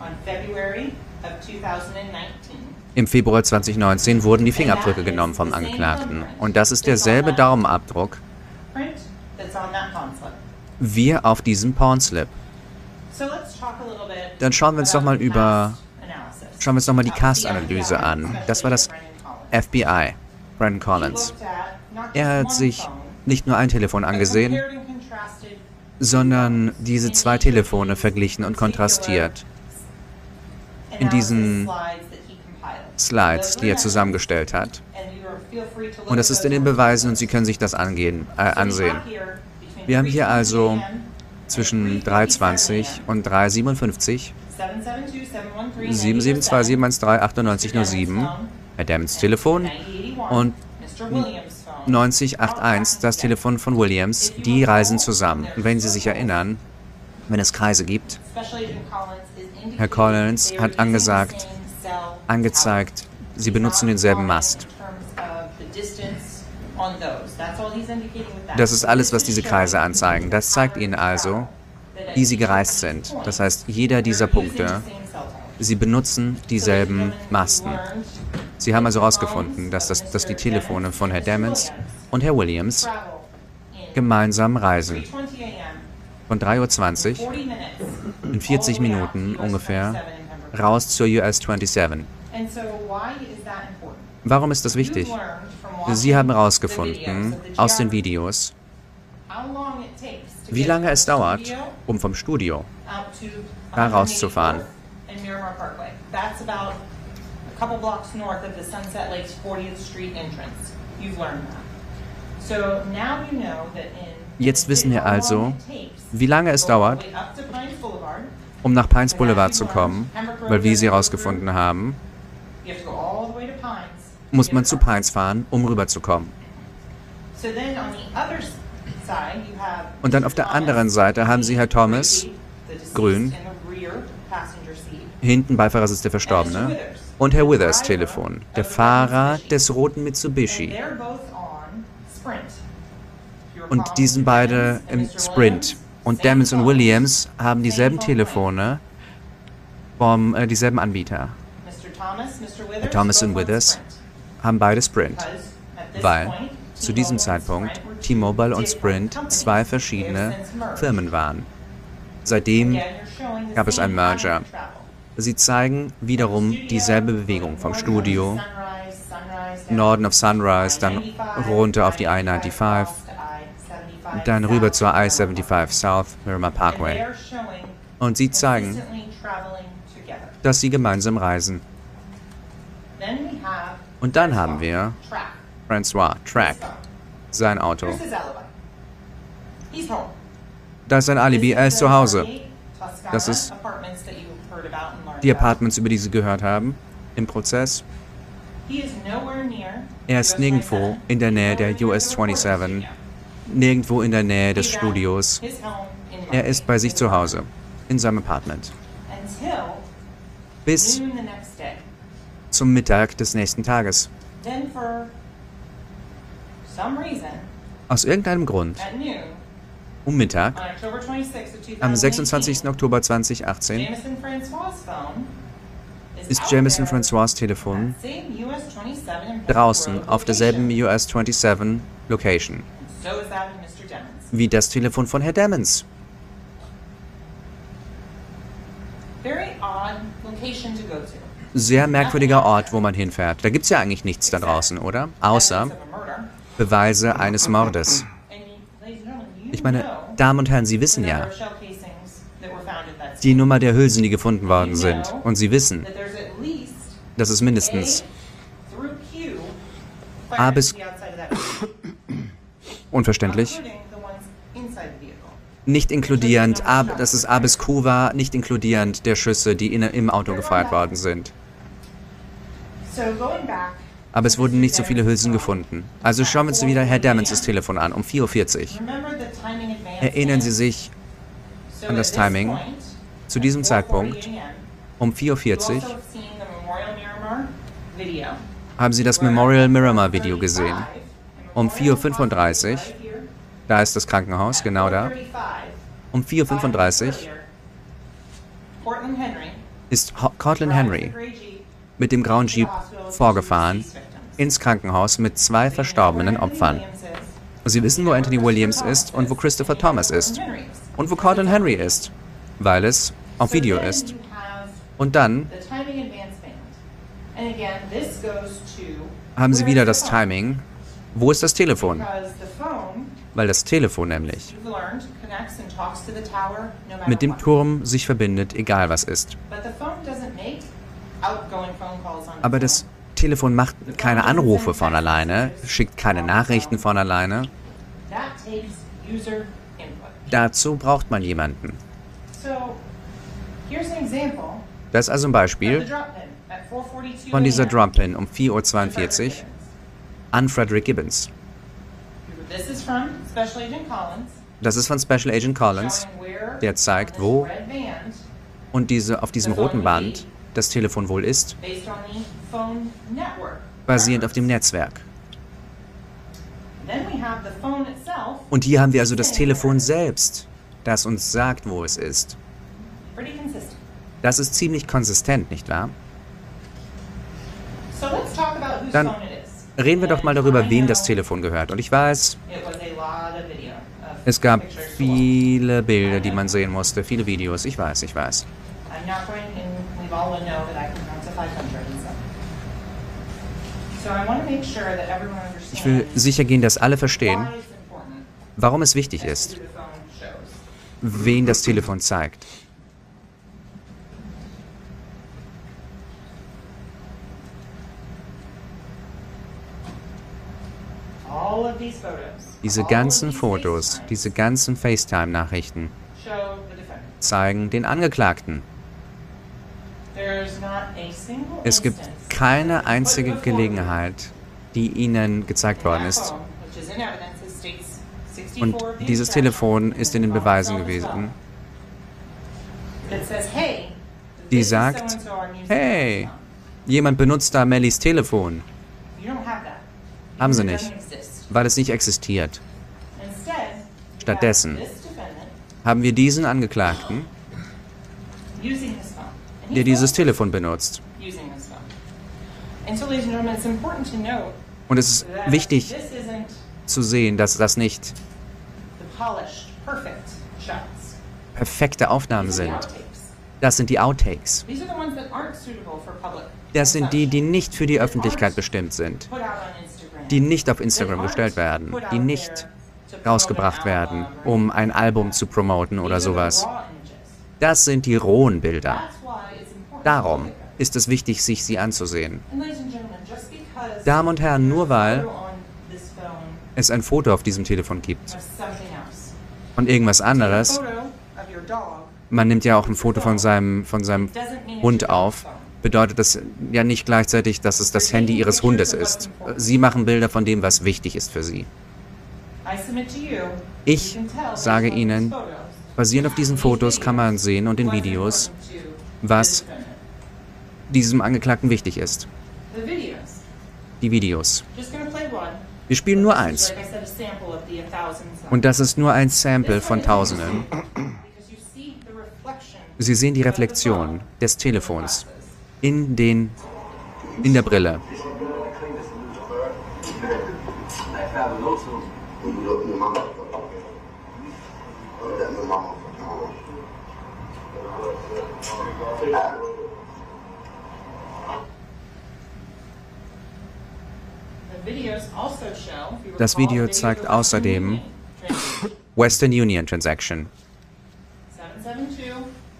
on February of 2019. Im Februar 2019 wurden die Fingerabdrücke genommen vom Angeklagten. Und das ist derselbe Daumenabdruck Print that's on that pawn wie auf diesem Pawnslip. Dann schauen wir uns doch mal über-. Schauen wir uns doch mal die Cast-Analyse an. Das war das. FBI, Brandon Collins. Er hat sich nicht nur ein Telefon angesehen, sondern diese zwei Telefone verglichen und kontrastiert. in diesen Slides, die er zusammengestellt hat. Und das ist in den Beweisen und Sie können sich das angehen, äh, ansehen. Wir haben hier also zwischen 320 und 357 772-713-9807 Herr Dammons Telefon und 9081 das Telefon von Williams. Die reisen zusammen. Und wenn Sie sich erinnern, wenn es Kreise gibt, Herr Collins hat angesagt, angezeigt, Sie benutzen denselben Mast. Das ist alles, was diese Kreise anzeigen. Das zeigt Ihnen also, wie Sie gereist sind. Das heißt, jeder dieser Punkte, Sie benutzen dieselben Masten. Sie haben also herausgefunden, dass, das, dass die Telefone von Herr Dammons und Herr Williams gemeinsam reisen. Von 3.20 Uhr in 40 Minuten ungefähr raus zur US 27. Warum ist das wichtig? Sie haben herausgefunden aus den Videos, wie lange es dauert, um vom Studio da rauszufahren. Jetzt wissen wir also, wie lange es dauert, um nach Pines Boulevard zu kommen, weil wie Sie herausgefunden haben, muss man zu Pines fahren, um rüberzukommen. Und dann auf der anderen Seite haben Sie Herr Thomas, grün, hinten Beifahrersitz der Verstorbene, und Herr Withers Telefon, der Fahrer des roten Mitsubishi. Und die sind beide im Sprint. Und Dammons und Williams haben dieselben Telefone vom äh, dieselben Anbieter. Herr Thomas und Withers Haben beide Sprint. weil zu diesem Zeitpunkt T-Mobile und Sprint zwei verschiedene Firmen waren. Seitdem gab es einen Merger. Sie zeigen wiederum dieselbe Bewegung vom Studio, Norden of Sunrise, dann runter auf die I-95, dann rüber zur I-75 South Miramar Parkway. Und sie zeigen, dass sie gemeinsam reisen. Und dann haben wir François Track, sein Auto. He's home. Da ist sein Alibi, er ist zu Hause. Das Das ist Die Apartments, über die Sie gehört haben im Prozess. Er ist nirgendwo in der Nähe der US 27, nirgendwo in der Nähe des Studios. Er ist bei sich zu Hause, in seinem Apartment. Bis zum Mittag des nächsten Tages. Aus irgendeinem Grund, um Mittag, am 26. Oktober 2018, ist Jameson Francois Telefon draußen auf derselben US 27 Location wie das Telefon von Herr Demmons. Sehr merkwürdiger Ort, wo man hinfährt. Da gibt es ja eigentlich nichts da draußen, oder? Außer Beweise eines Mordes. Ich meine, Damen und Herren, Sie wissen ja die Nummer der Hülsen, die gefunden worden sind. Und Sie wissen, dass es mindestens A bis unverständlich, nicht inkludierend, A, dass es A bis Q war, nicht inkludierend der Schüsse, die in, im Auto gefeuert worden sind. Aber es wurden nicht so viele Hülsen gefunden. Also schauen wir uns wieder Herr Dammons Telefon an, um 4.40 Uhr. Erinnern Sie sich an das Timing? Zu diesem Zeitpunkt, um 4.40 Uhr, haben Sie das Memorial Miramar Video gesehen. Um 4.35 Uhr, da ist das Krankenhaus, genau da. Um 4.35 Uhr ist Cortland Henry mit dem grauen Jeep vorgefahren ins Krankenhaus mit zwei verstorbenen Opfern. Sie wissen, wo Anthony Williams ist und wo Christopher Thomas ist. Und wo Cortland Henry ist, weil es auf Video ist. Und dann haben Sie wieder das Timing. Wo ist das Telefon? Weil das Telefon nämlich mit dem Turm sich verbindet, egal was ist. Aber das Telefon macht keine Anrufe von alleine, schickt keine Nachrichten von alleine. Dazu braucht man jemanden. Das ist also ein Beispiel von dieser Drum-Pin um 4.42 Uhr an Frederick Gibbons. Das ist von Special Agent Collins, der zeigt, wo und diese, auf diesem roten Band das Telefon wohl ist, basierend auf dem Netzwerk. Und hier haben wir also das Telefon selbst, das uns sagt, wo es ist. Das ist ziemlich konsistent, nicht wahr? Dann reden wir doch mal darüber, wem das Telefon gehört. Und ich weiß, es gab viele Bilder, die man sehen musste, viele Videos. Ich weiß, ich weiß. Ich will sicher gehen, dass alle verstehen, warum es wichtig ist, wen das Telefon zeigt. Diese ganzen Fotos, diese ganzen FaceTime-Nachrichten zeigen den Angeklagten. Es gibt keine einzige Gelegenheit, die ihnen gezeigt worden ist. Und dieses Telefon ist in den Beweisen gewesen. Die sagt, hey, jemand benutzt da Mellys Telefon. Haben sie nicht, weil es nicht existiert. Stattdessen haben wir diesen Angeklagten, der dieses Telefon benutzt. Und es ist wichtig zu sehen, dass das nicht perfekte Aufnahmen sind. Das sind die Outtakes. Das sind die, die nicht für die Öffentlichkeit bestimmt sind, die nicht auf Instagram gestellt werden, die nicht rausgebracht werden, um ein Album zu promoten oder sowas. Das sind die rohen Bilder. Darum ist es wichtig, sich sie anzusehen. Damen und Herren, nur weil es ein Foto auf diesem Telefon gibt, und irgendwas anderes. Man nimmt ja auch ein Foto von seinem, von seinem Hund auf. Bedeutet das ja nicht gleichzeitig, dass es das Handy ihres Hundes ist. Sie machen Bilder von dem, was wichtig ist für sie. Ich sage Ihnen, Basierend auf diesen Fotos kann man sehen und den Videos, was. Diesem Angeklagten wichtig ist. Die Videos. Wir spielen nur eins. like I said, a sample of the 1000 songs. Und das ist nur ein Sample von Tausenden. Sie sehen die Reflexion des Telefons in den in der Brille. The videos also show, if you Das Video zeigt außerdem. Western Union Transaction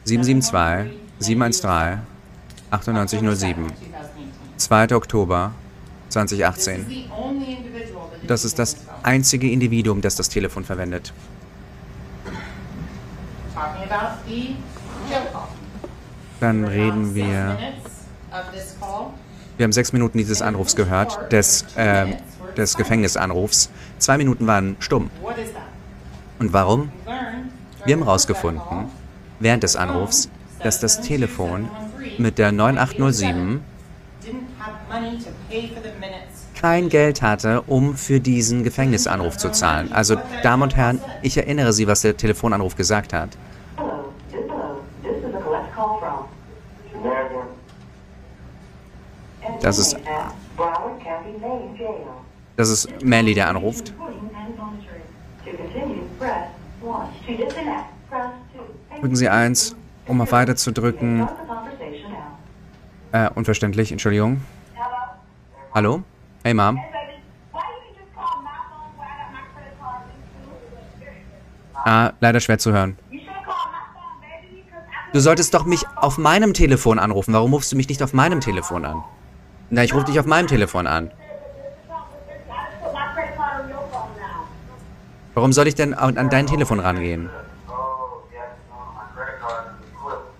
772 713 9807 2. Oktober 2018. Das ist das einzige Individuum, das das Telefon verwendet. Dann reden wir. Wir haben sechs Minuten dieses Anrufs gehört, des, äh, des Gefängnisanrufs. Zwei Minuten waren stumm. Und warum? Wir haben herausgefunden, während des Anrufs, dass das Telefon mit der 9807 didn't have money to pay for the minutes. kein Geld hatte, um für diesen Gefängnisanruf zu zahlen. Also, Damen und Herren, ich erinnere Sie, was der Telefonanruf gesagt hat. Das ist- Das ist Manly, der anruft. Drücken Sie eins, um auf Weiter zu drücken. Äh, unverständlich, Entschuldigung. Hallo? Hey, Mom. Ah, leider schwer zu hören. Du solltest doch mich auf meinem Telefon anrufen. Warum rufst du mich nicht auf meinem Telefon an? Na, ich rufe dich auf meinem Telefon an. Warum soll ich denn an an dein Telefon rangehen?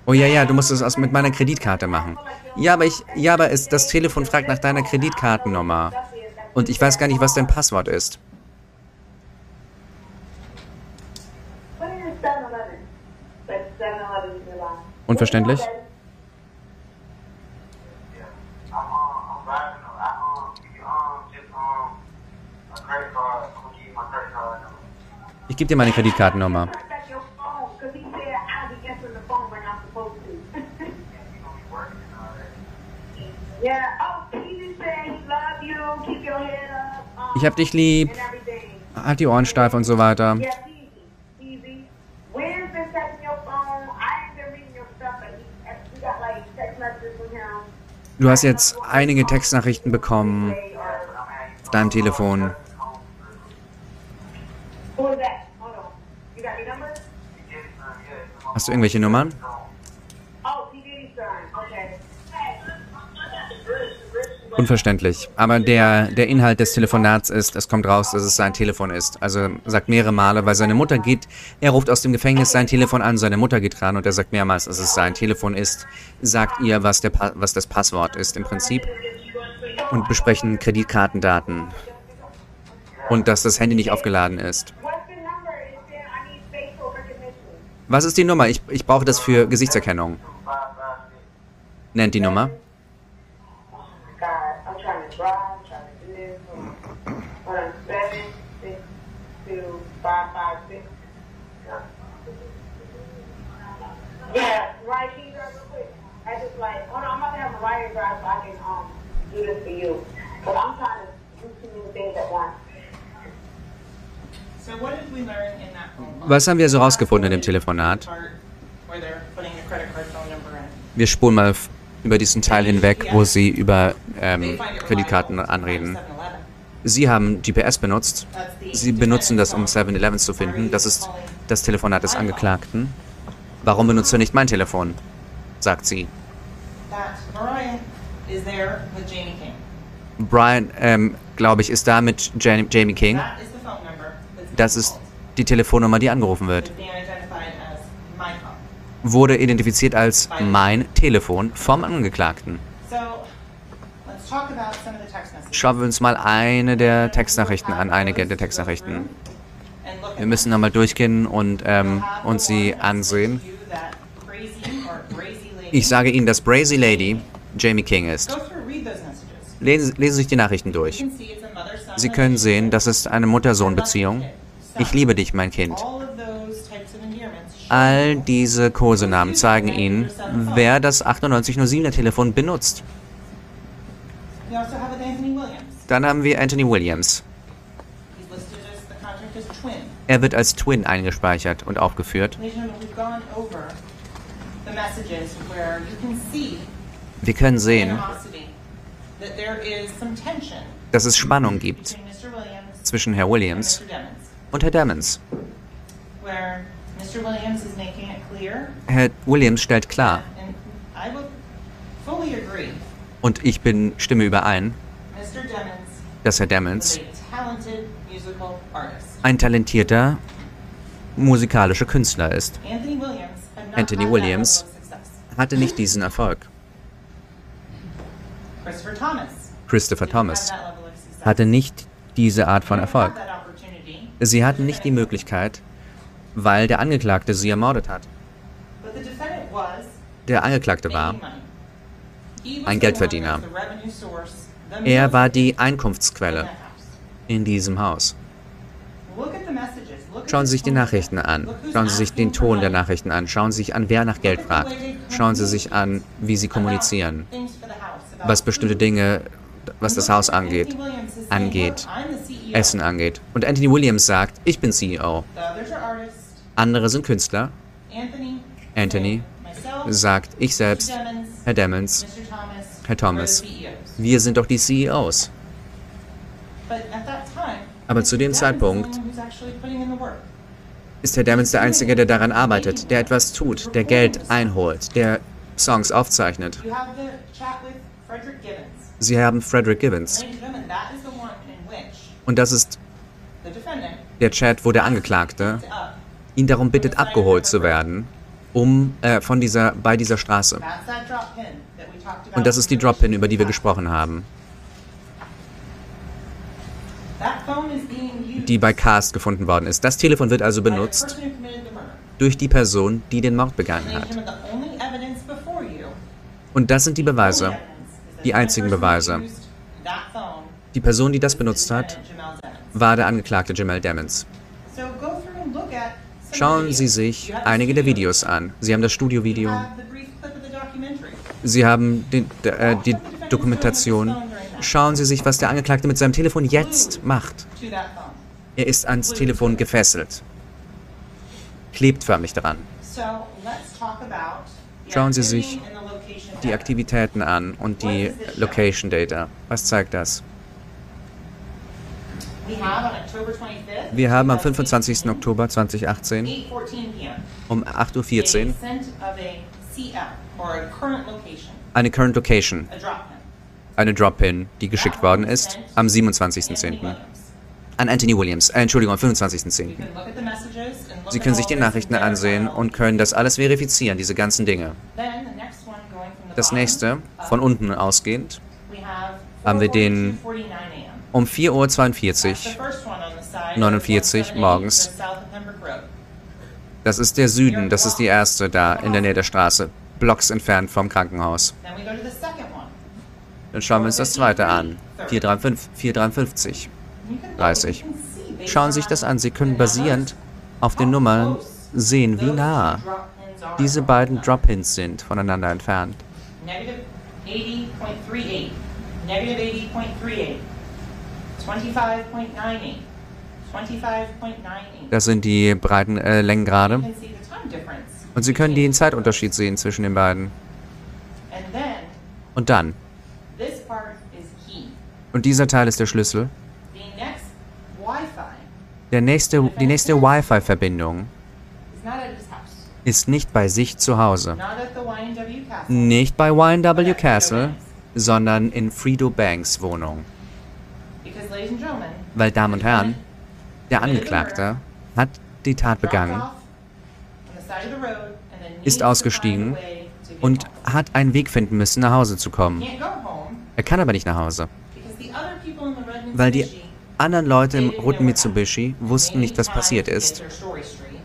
Oh ja, ja, du musst es mit meiner Kreditkarte machen. Ja, aber ich, ja, aber es, das Telefon fragt nach deiner Kreditkartennummer. Und ich weiß gar nicht, was dein Passwort ist. What is 7-Eleven? Like 7-Eleven in your life. Unverständlich? I'm, uh, I'm driving, I, um, give you, um, just, um, a credit card, I'm gonna give you my credit card number. Ich gebe dir meine Kreditkartennummer. Contact your phone, because he said I'll be answering the phone when I'm supposed to. You gonna be working and all that. yeah, oh, he just said he love you, keep your head up, um, Ich hab dich lieb. Halt die Ohren steif und so weiter. Du hast jetzt einige Textnachrichten bekommen auf deinem Telefon. Hast du irgendwelche Nummern? Unverständlich. Aber der, der Inhalt des Telefonats ist, es kommt raus, dass es sein Telefon ist. Also sagt mehrere Male, weil seine Mutter geht, er ruft aus dem Gefängnis sein Telefon an, seine Mutter geht ran und er sagt mehrmals, dass es sein Telefon ist, sagt ihr, was, der, was das Passwort ist im Prinzip und besprechen Kreditkartendaten und dass das Handy nicht aufgeladen ist. Was ist die Nummer? Ich, ich brauche das für Gesichtserkennung. Nennt die Nummer. Um. But I'm trying to do too many things at once. So what did we learn in that phone call? Was haben wir so rausgefunden in dem Telefonat? Wir spulen mal über diesen Teil hinweg, wo sie über ähm, Kreditkarten anreden. 7-Eleven. Sie haben GPS benutzt. Sie benutzen das, um defendant's 7-Eleven zu finden. Das ist das Telefonat des Angeklagten. Warum benutzt du nicht mein Telefon? sagt sie. Brian, ähm, glaube ich, ist da mit Jamie King. That is the phone number. that's Das ist die Telefonnummer, die angerufen wird. Wurde identifiziert als mein Telefon vom Angeklagten. Schauen wir uns mal eine der Textnachrichten an, einige der Textnachrichten. Wir müssen nochmal durchgehen und ähm, uns sie ansehen. Ich sage Ihnen, dass Brazy Lady Jamie King ist. Lesen, lesen Sie sich die Nachrichten durch. Sie können sehen, das ist eine Mutter-Sohn-Beziehung. Ich liebe dich, mein Kind. All diese Kosenamen zeigen Ihnen, wer das 9807er Telefon benutzt. Dann haben wir Anthony Williams. Er wird als Twin eingespeichert und aufgeführt. Wir können sehen, dass es Spannung gibt zwischen Herr Williams und Herr Demmons. Herr Williams stellt klar, und ich bin stimme überein, dass Herr Demmons ein talentierter musikalischer Künstler ist. Anthony Williams. Hatte nicht diesen Erfolg. Christopher Thomas hatte nicht diese Art von Erfolg. Sie hatten nicht die Möglichkeit, weil der Angeklagte sie ermordet hat. Der Angeklagte war, ein Geldverdiener. er war die in Einkunftsquelle in diesem Haus. Schauen Sie sich die. Nachrichten an. Schauen Sie sich den Ton der. Nachrichten an. Schauen Sie sich an, wer nach Geld fragt. Schauen Sie sich an, wie sie kommunizieren. Was bestimmte. Dinge, was das Haus angeht, angeht, "Look, I'm the CEO. Essen angeht. Und Anthony Williams sagt, ich bin CEO. Artists. Andere sind Künstler. Anthony, sagt, ich selbst, Herr. Thomas, Herr Thomas. CEOs. wir sind doch die CEOs. But at that time, Aber zu dem Zeitpunkt. Ist Herr Demmons der Einzige, der daran arbeitet, der etwas tut, der Geld einholt, der Songs aufzeichnet. Sie haben Frederick Gibbons. Und das ist der Chat, wo der Angeklagte ihn darum bittet, abgeholt zu werden, um äh, von dieser, bei dieser Straße. Und das ist die Drop-In, über die wir gesprochen haben, die bei Cast gefunden worden ist. Das Telefon wird also benutzt durch die Person, die den Mord begangen hat. Und das sind die Beweise. Die einzigen Beweise. Die Person, die das benutzt hat. War der Angeklagte Jamal some Schauen. Sie sich einige der. Videos an. Sie haben das Studiovideo. Sie haben den, äh, die Dokumentation. Schauen Sie sich, was der Angeklagte mit seinem Telefon jetzt macht. Er ist ans Telefon gefesselt. Klebt förmlich daran. Schauen Sie sich Die. Aktivitäten an und die Location Data. Was zeigt das? Wir haben am 2018, 25. Oktober 2018 8:14 p.m. um 8.14 Uhr eine Current Location, eine Drop-In, die geschickt worden ist am Anthony 27.10. Williams. an Anthony Williams. Äh, Entschuldigung, am You 25.10. can look at the messages and look Sie können sich die Nachrichten ansehen und können das alles verifizieren, diese ganzen Dinge. Then the next one going from the Das nächste, von unten ausgehend, we have haben wir den 4:49 a.m. um That's the 4.42 Uhr. first one on the side 49 of 178, morgens. Das ist der Süden, das ist die erste da in der Nähe der Straße, Blocks entfernt vom Krankenhaus. Dann schauen wir uns das zweite an. 453, 453. You can look, 30. you can see based Schauen Sie sich das an. Sie können basierend auf den Nummern sehen, wie nah diese beiden. Drop-Ins sind voneinander entfernt. Negative 80.38, negative 80.38, 25.98, 25.98. Das sind die breiten äh, Längengrade. Und Sie können den Zeitunterschied sehen zwischen den beiden. Und dann, und dieser Teil ist der Schlüssel, der nächste, die nächste Wi-Fi-Verbindung ist nicht bei sich zu Hause. Nicht bei YNW Castle, sondern in Frido Banks Wohnung. Weil, Damen und Herren, der Angeklagte hat die Tat begangen, ist ausgestiegen und hat einen Weg finden müssen, nach Hause zu kommen. Er kann aber nicht nach Hause, weil die anderen Leute im roten Mitsubishi wussten nicht, was passiert ist.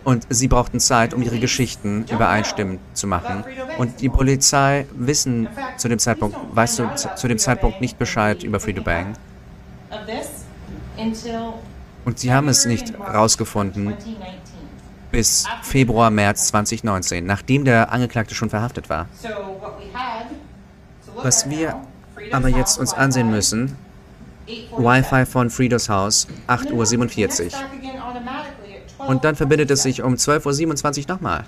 Und sie brauchten Zeit, um ihre Geschichten übereinstimmend zu machen. Und die Polizei wissen zu dem Zeitpunkt, weißt du, zu dem Zeitpunkt nicht Bescheid über Free to Bang. Und sie haben es nicht rausgefunden bis Februar, März 2019, nachdem der Angeklagte schon verhaftet war. Was wir aber jetzt uns ansehen müssen, Wi-Fi von Fridos Haus, 8.47 Uhr. Und dann verbindet es sich um 12.27 Uhr nochmal.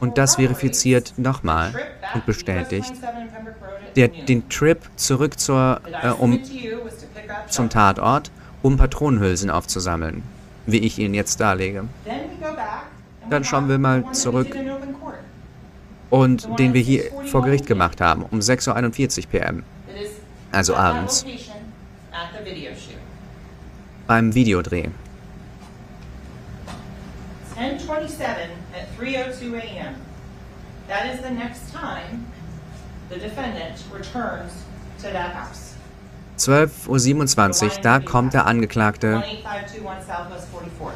Und das verifiziert nochmal und bestätigt der, den Trip zurück zur, äh, um, zum Tatort, um Patronenhülsen aufzusammeln, wie ich ihn jetzt darlege. Dann schauen wir mal zurück und den wir hier vor Gericht gemacht haben, um 6.41 Uhr pm, also abends, beim Videodreh. 10:27 at 3:02 a.m. That is the next time 12.27 Uhr, da kommt der Angeklagte. 18521 Southwest 44th.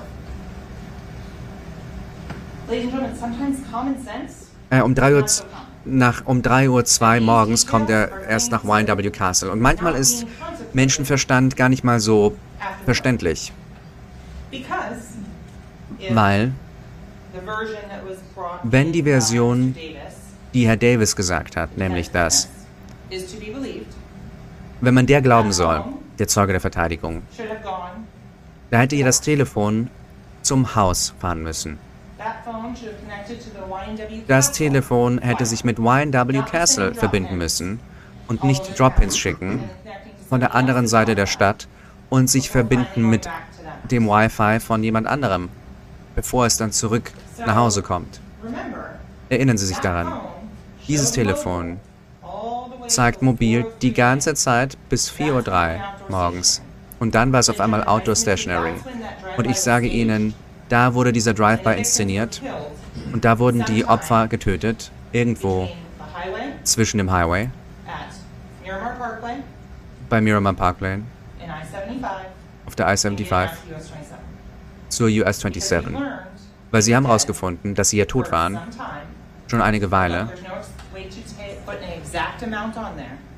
Ladies and gentlemen, sometimes common sense Äh, um 3 Uhr, nach, um 3 Uhr 2 morgens kommt er erst nach YNW Castle. Und manchmal ist Menschenverstand gar nicht mal so verständlich, weil wenn die Version, die Herr Davis gesagt hat, nämlich dass, wenn man der glauben soll, der Zeuge der Verteidigung, da hätte ihr das Telefon zum Haus fahren müssen. Das. Telefon hätte sich mit YNW Castle verbinden müssen und nicht Drop-ins schicken von der anderen Seite der Stadt und sich verbinden mit dem Wi-Fi von jemand anderem, bevor es dann zurück nach Hause kommt. Erinnern Sie sich daran. Dieses Telefon zeigt mobil die 4:03. ganze Zeit bis 4.03 Uhr morgens. Und dann war es auf einmal Outdoor Stationary. Und ich sage Ihnen, da wurde dieser Drive-by inszeniert und da wurden die Opfer getötet, irgendwo zwischen dem Highway, bei Miramar Park Lane, and I-75 auf der and I-75 US 27. zur US Because we 27. learned Weil sie haben herausgefunden, dass sie ja tot waren, schon einige Weile.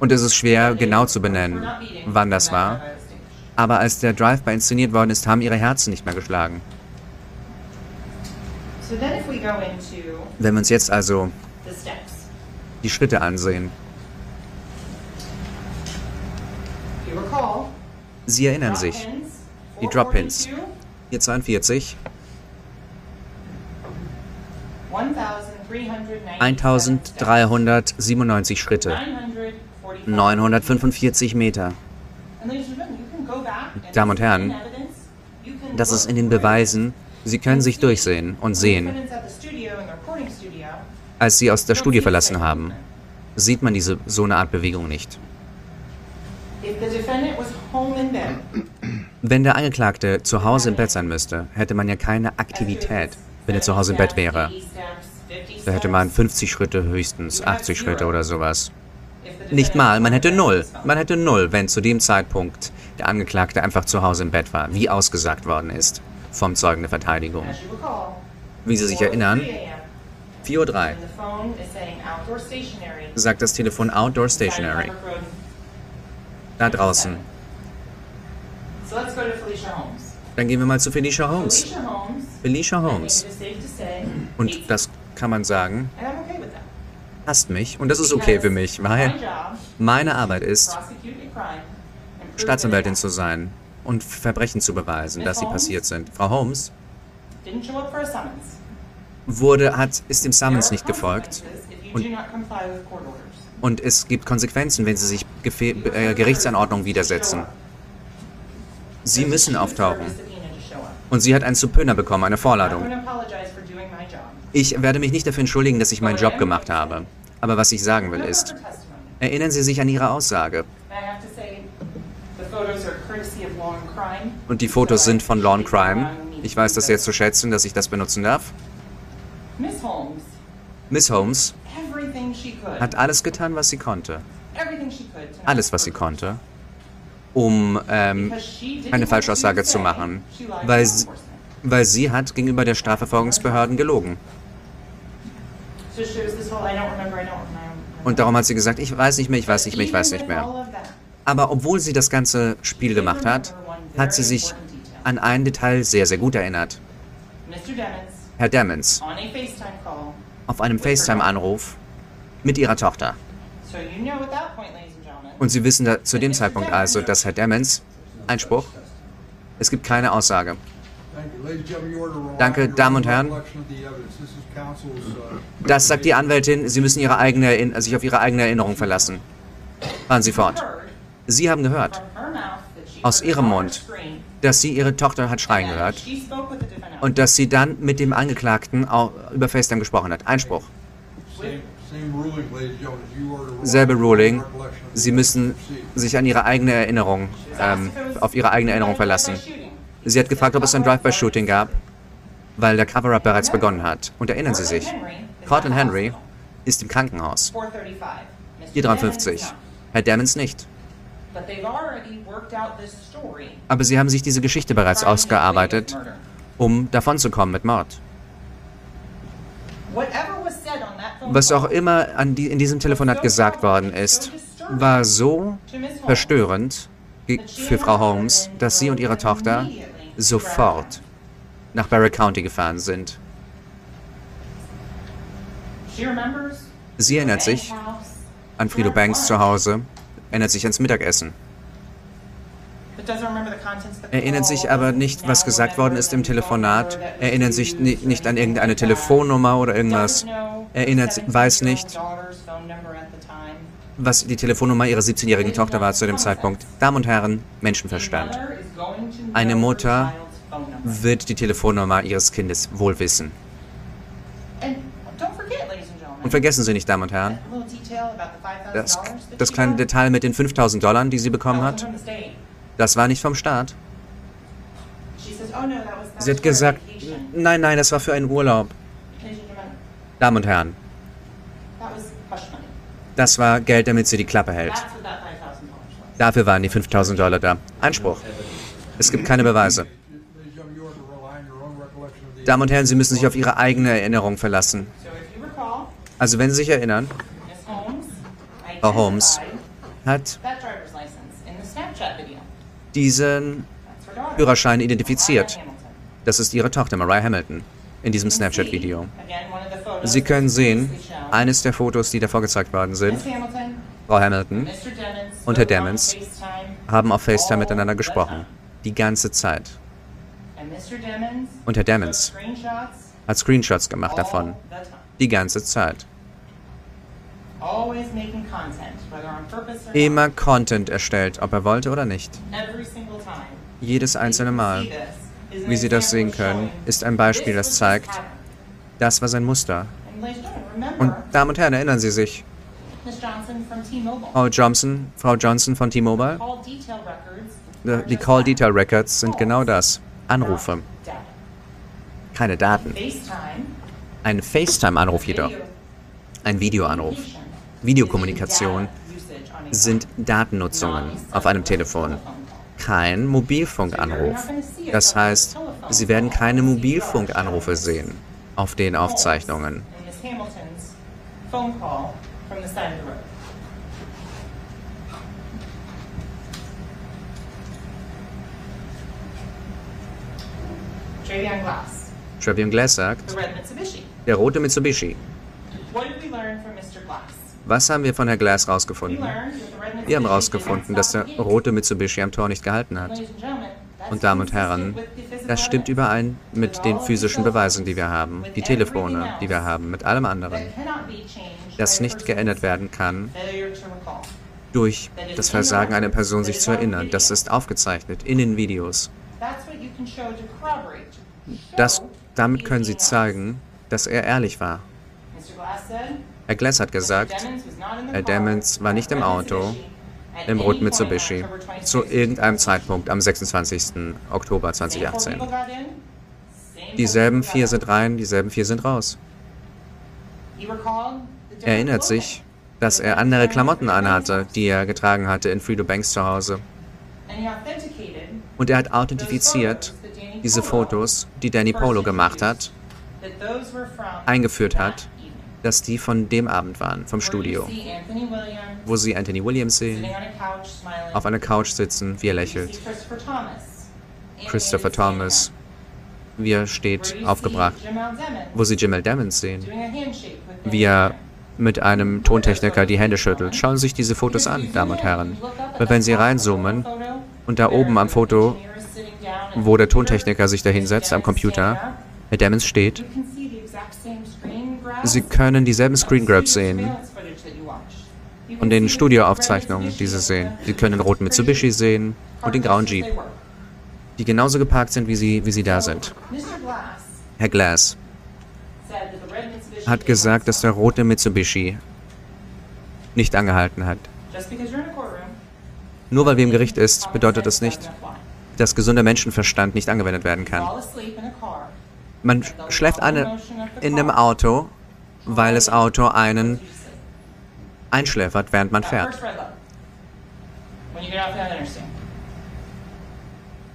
Und es ist schwer genau zu benennen, wann das war. Aber als der Drive-by inszeniert worden ist, haben ihre Herzen nicht mehr geschlagen. Wenn wir uns jetzt also die Schritte ansehen, Sie erinnern sich, die Drop Pins. 442, hier 42, 1397 1397 Schritte, 945 945 Meter. Damen und Herren, Das ist in den Beweisen, Sie können sich durchsehen und sehen, als Sie aus der Studie verlassen haben, sieht man diese so eine Art Bewegung nicht. Wenn der Angeklagte zu Hause im Bett sein müsste, hätte man ja keine Aktivität, wenn er zu Hause im Bett wäre. Da hätte man 50 Schritte höchstens, 80 Schritte oder sowas. Nicht mal, man hätte null. Man hätte null, wenn zu dem Zeitpunkt der Angeklagte einfach zu Hause im Bett war, wie ausgesagt worden ist vom Zeugen der Verteidigung. Wie Sie sich erinnern, 4 a.m., 4.03 Uhr sagt das Telefon Outdoor Stationary, da draußen. Dann gehen wir mal zu Felicia Holmes. Felicia Holmes. Und das kann man sagen, hasst mich. Und das ist okay für mich, weil meine Arbeit is ist, Staatsanwältin zu sein und Verbrechen zu beweisen, dass sie passiert sind. Frau Holmes wurde, hat, ist dem Summons nicht gefolgt Und- und es gibt Konsequenzen, wenn sie sich Gefe äh, Gerichtsanordnung widersetzen. Sie müssen auftauchen. Und sie hat einen Subpoena bekommen, eine Vorladung. Ich werde mich nicht dafür entschuldigen, dass ich meinen Job gemacht habe. Aber was ich sagen will ist, erinnern Sie sich an Ihre Aussage. Und die Fotos sind von Law and appreciate you Crime. Ich weiß das sehr zu schätzen, dass ich das benutzen darf. Miss Holmes, hat alles getan, was sie konnte. Alles, was sie konnte, um ähm, eine Falschaussage zu machen, weil sie, weil sie hat gegenüber der Strafverfolgungsbehörden gelogen. Und darum hat sie gesagt, ich weiß nicht mehr, ich weiß nicht mehr, ich weiß nicht mehr. Aber obwohl sie das ganze Spiel gemacht hat, hat sie sich an ein Detail sehr, sehr gut erinnert. Mr. Demons, Herr Demmons, on a FaceTime call. auf einem FaceTime-Anruf mit ihrer Tochter. So you know at that point, ladies and gentlemen, Und Sie wissen da, zu dem Zeitpunkt also, dass Herr Demmons, Einspruch, es gibt keine Aussage. Danke, Damen und Herren. Das sagt die Anwältin, Sie müssen ihre eigene, Erinner- sich auf Ihre eigene Erinnerung verlassen. Fahren Sie fort. Sie haben gehört, Aus ihrem Mund. dass sie ihre Tochter hat schreien gehört und dass sie dann mit dem Angeklagten auch über FaceTime gesprochen hat. Einspruch. Selbe Ruling. Sie müssen sich an ihre eigene Erinnerung, ähm, auf ihre eigene Erinnerung verlassen. Sie hat gefragt, ob es ein Drive-by-Shooting gab, weil der Cover-Up bereits begonnen hat. Und erinnern Sie sich, Cortland Henry ist im Krankenhaus. 453. Herr Demmons nicht. Aber sie haben sich diese Geschichte bereits ausgearbeitet, um davonzukommen mit Mord. Was auch immer die, in diesem Telefonat gesagt worden ist, war so verstörend für Frau Holmes, dass sie und ihre Tochter sofort nach Barrack County gefahren sind. Sie erinnert sich an Frido Banks zu Hause, erinnert sich ans Mittagessen, erinnert sich aber nicht, was gesagt worden ist im Telefonat, erinnert sich nicht an irgendeine. Telefonnummer oder irgendwas, erinnert, weiß 17-year-old nicht, was die Telefonnummer ihrer 17-jährigen Tochter war zu dem Zeitpunkt. Damen und Herren, Menschenverstand. Eine Mutter wird die Telefonnummer ihres Kindes wohl wissen. Und vergessen Sie nicht, Damen und Herren, that little detail about the $5,000 das, das kleine Detail mit den 5000 Dollar, die sie bekommen hat, das war nicht vom Staat. Sie hat gesagt, nein, nein, das war für einen Urlaub. Damen und Herren, das war Geld, damit sie die Klappe hält. That's what that $5,000 was. Dafür waren die 5000 Dollar da. Einspruch. Es gibt keine Beweise. Damen und Herren, Sie müssen sich auf Ihre eigene Erinnerung verlassen. So if you recall, Also wenn Sie sich erinnern, Frau Holmes hat diesen. Führerschein identifiziert. Das ist Ihre Tochter, Mariah Hamilton, in diesem Snapchat-Video. Sie können sehen, eines der Fotos, die davor gezeigt worden sind, Frau Hamilton, Und Herr FaceTime haben auf FaceTime miteinander gesprochen. Die ganze Zeit. Und Herr screenshots hat Screenshots gemacht davon. Die ganze Zeit. Always making content, whether on purpose or Immer Content erstellt, ob er wollte oder nicht. Jedes einzelne Mal. Wie Sie das sehen können, ist ein Beispiel, das zeigt, das war sein Muster. Und Damen und Herren, erinnern Sie sich. Frau Johnson, Frau Johnson von T-Mobile, die- Call. Detail Records sind genau das. Anrufe, keine Daten. Ein FaceTime-Anruf jedoch, ein Videoanruf. Videokommunikation sind Datennutzungen auf einem Telefon. Kein Mobilfunkanruf. Das heißt, Sie werden keine Mobilfunkanrufe sehen auf den Aufzeichnungen. Travian Glass sagt. Der rote Mitsubishi. Was haben wir von Herrn Glass rausgefunden? Wir haben not dass der rote Mitsubishi am Tor nicht gehalten hat. Und Damen und Herren, das stimmt überein mit den physischen Beweisen, die wir haben, die Telefone, die wir haben, mit allem anderen, das nicht geändert werden kann durch das Versagen einer Person, sich zu erinnern. Das ist aufgezeichnet in den Videos. Das, damit können Sie zeigen, dass er ehrlich war. Mr. Glass said, Herr Glass hat gesagt, Herr car Demmons war nicht im Auto Mitsubishi, im roten Mitsubishi zu irgendeinem Zeitpunkt am 26. Oktober 2018. Dieselben vier sind rein, dieselben vier sind raus. Er erinnert sich, dass er andere Klamotten anhatte, die er getragen hatte in Fredo Banks zu Hause. Und er hat authentifiziert diese Fotos, die Danny Polo gemacht hat, eingeführt hat, dass die von dem Abend waren, vom Studio, wo sie Anthony Williams sehen, auf einer Couch sitzen, wie er lächelt. Christopher Thomas, wie er steht, aufgebracht, wo sie Jamel Demons sehen, wie er mit einem Tontechniker die Hände schüttelt. Schauen Sie sich diese Fotos an, Damen und Herren. Weil wenn Sie reinzoomen und da oben am Foto, wo der Tontechniker sich da hinsetzt am Computer, Herr Demons steht, Sie können dieselben Screen Grabs sehen und den Studioaufzeichnungen, die Sie sehen. Sie können den roten Mitsubishi sehen und den grauen Jeep, die genauso geparkt sind, wie sie, wie sie da sind. Herr Glass hat gesagt, dass der rote Mitsubishi nicht angehalten hat. Nur weil wir im Gericht ist, bedeutet das nicht, dass gesunder Menschenverstand nicht angewendet werden kann. Man schläft eine in einem Auto, weil das Auto einen einschläfert, während man fährt.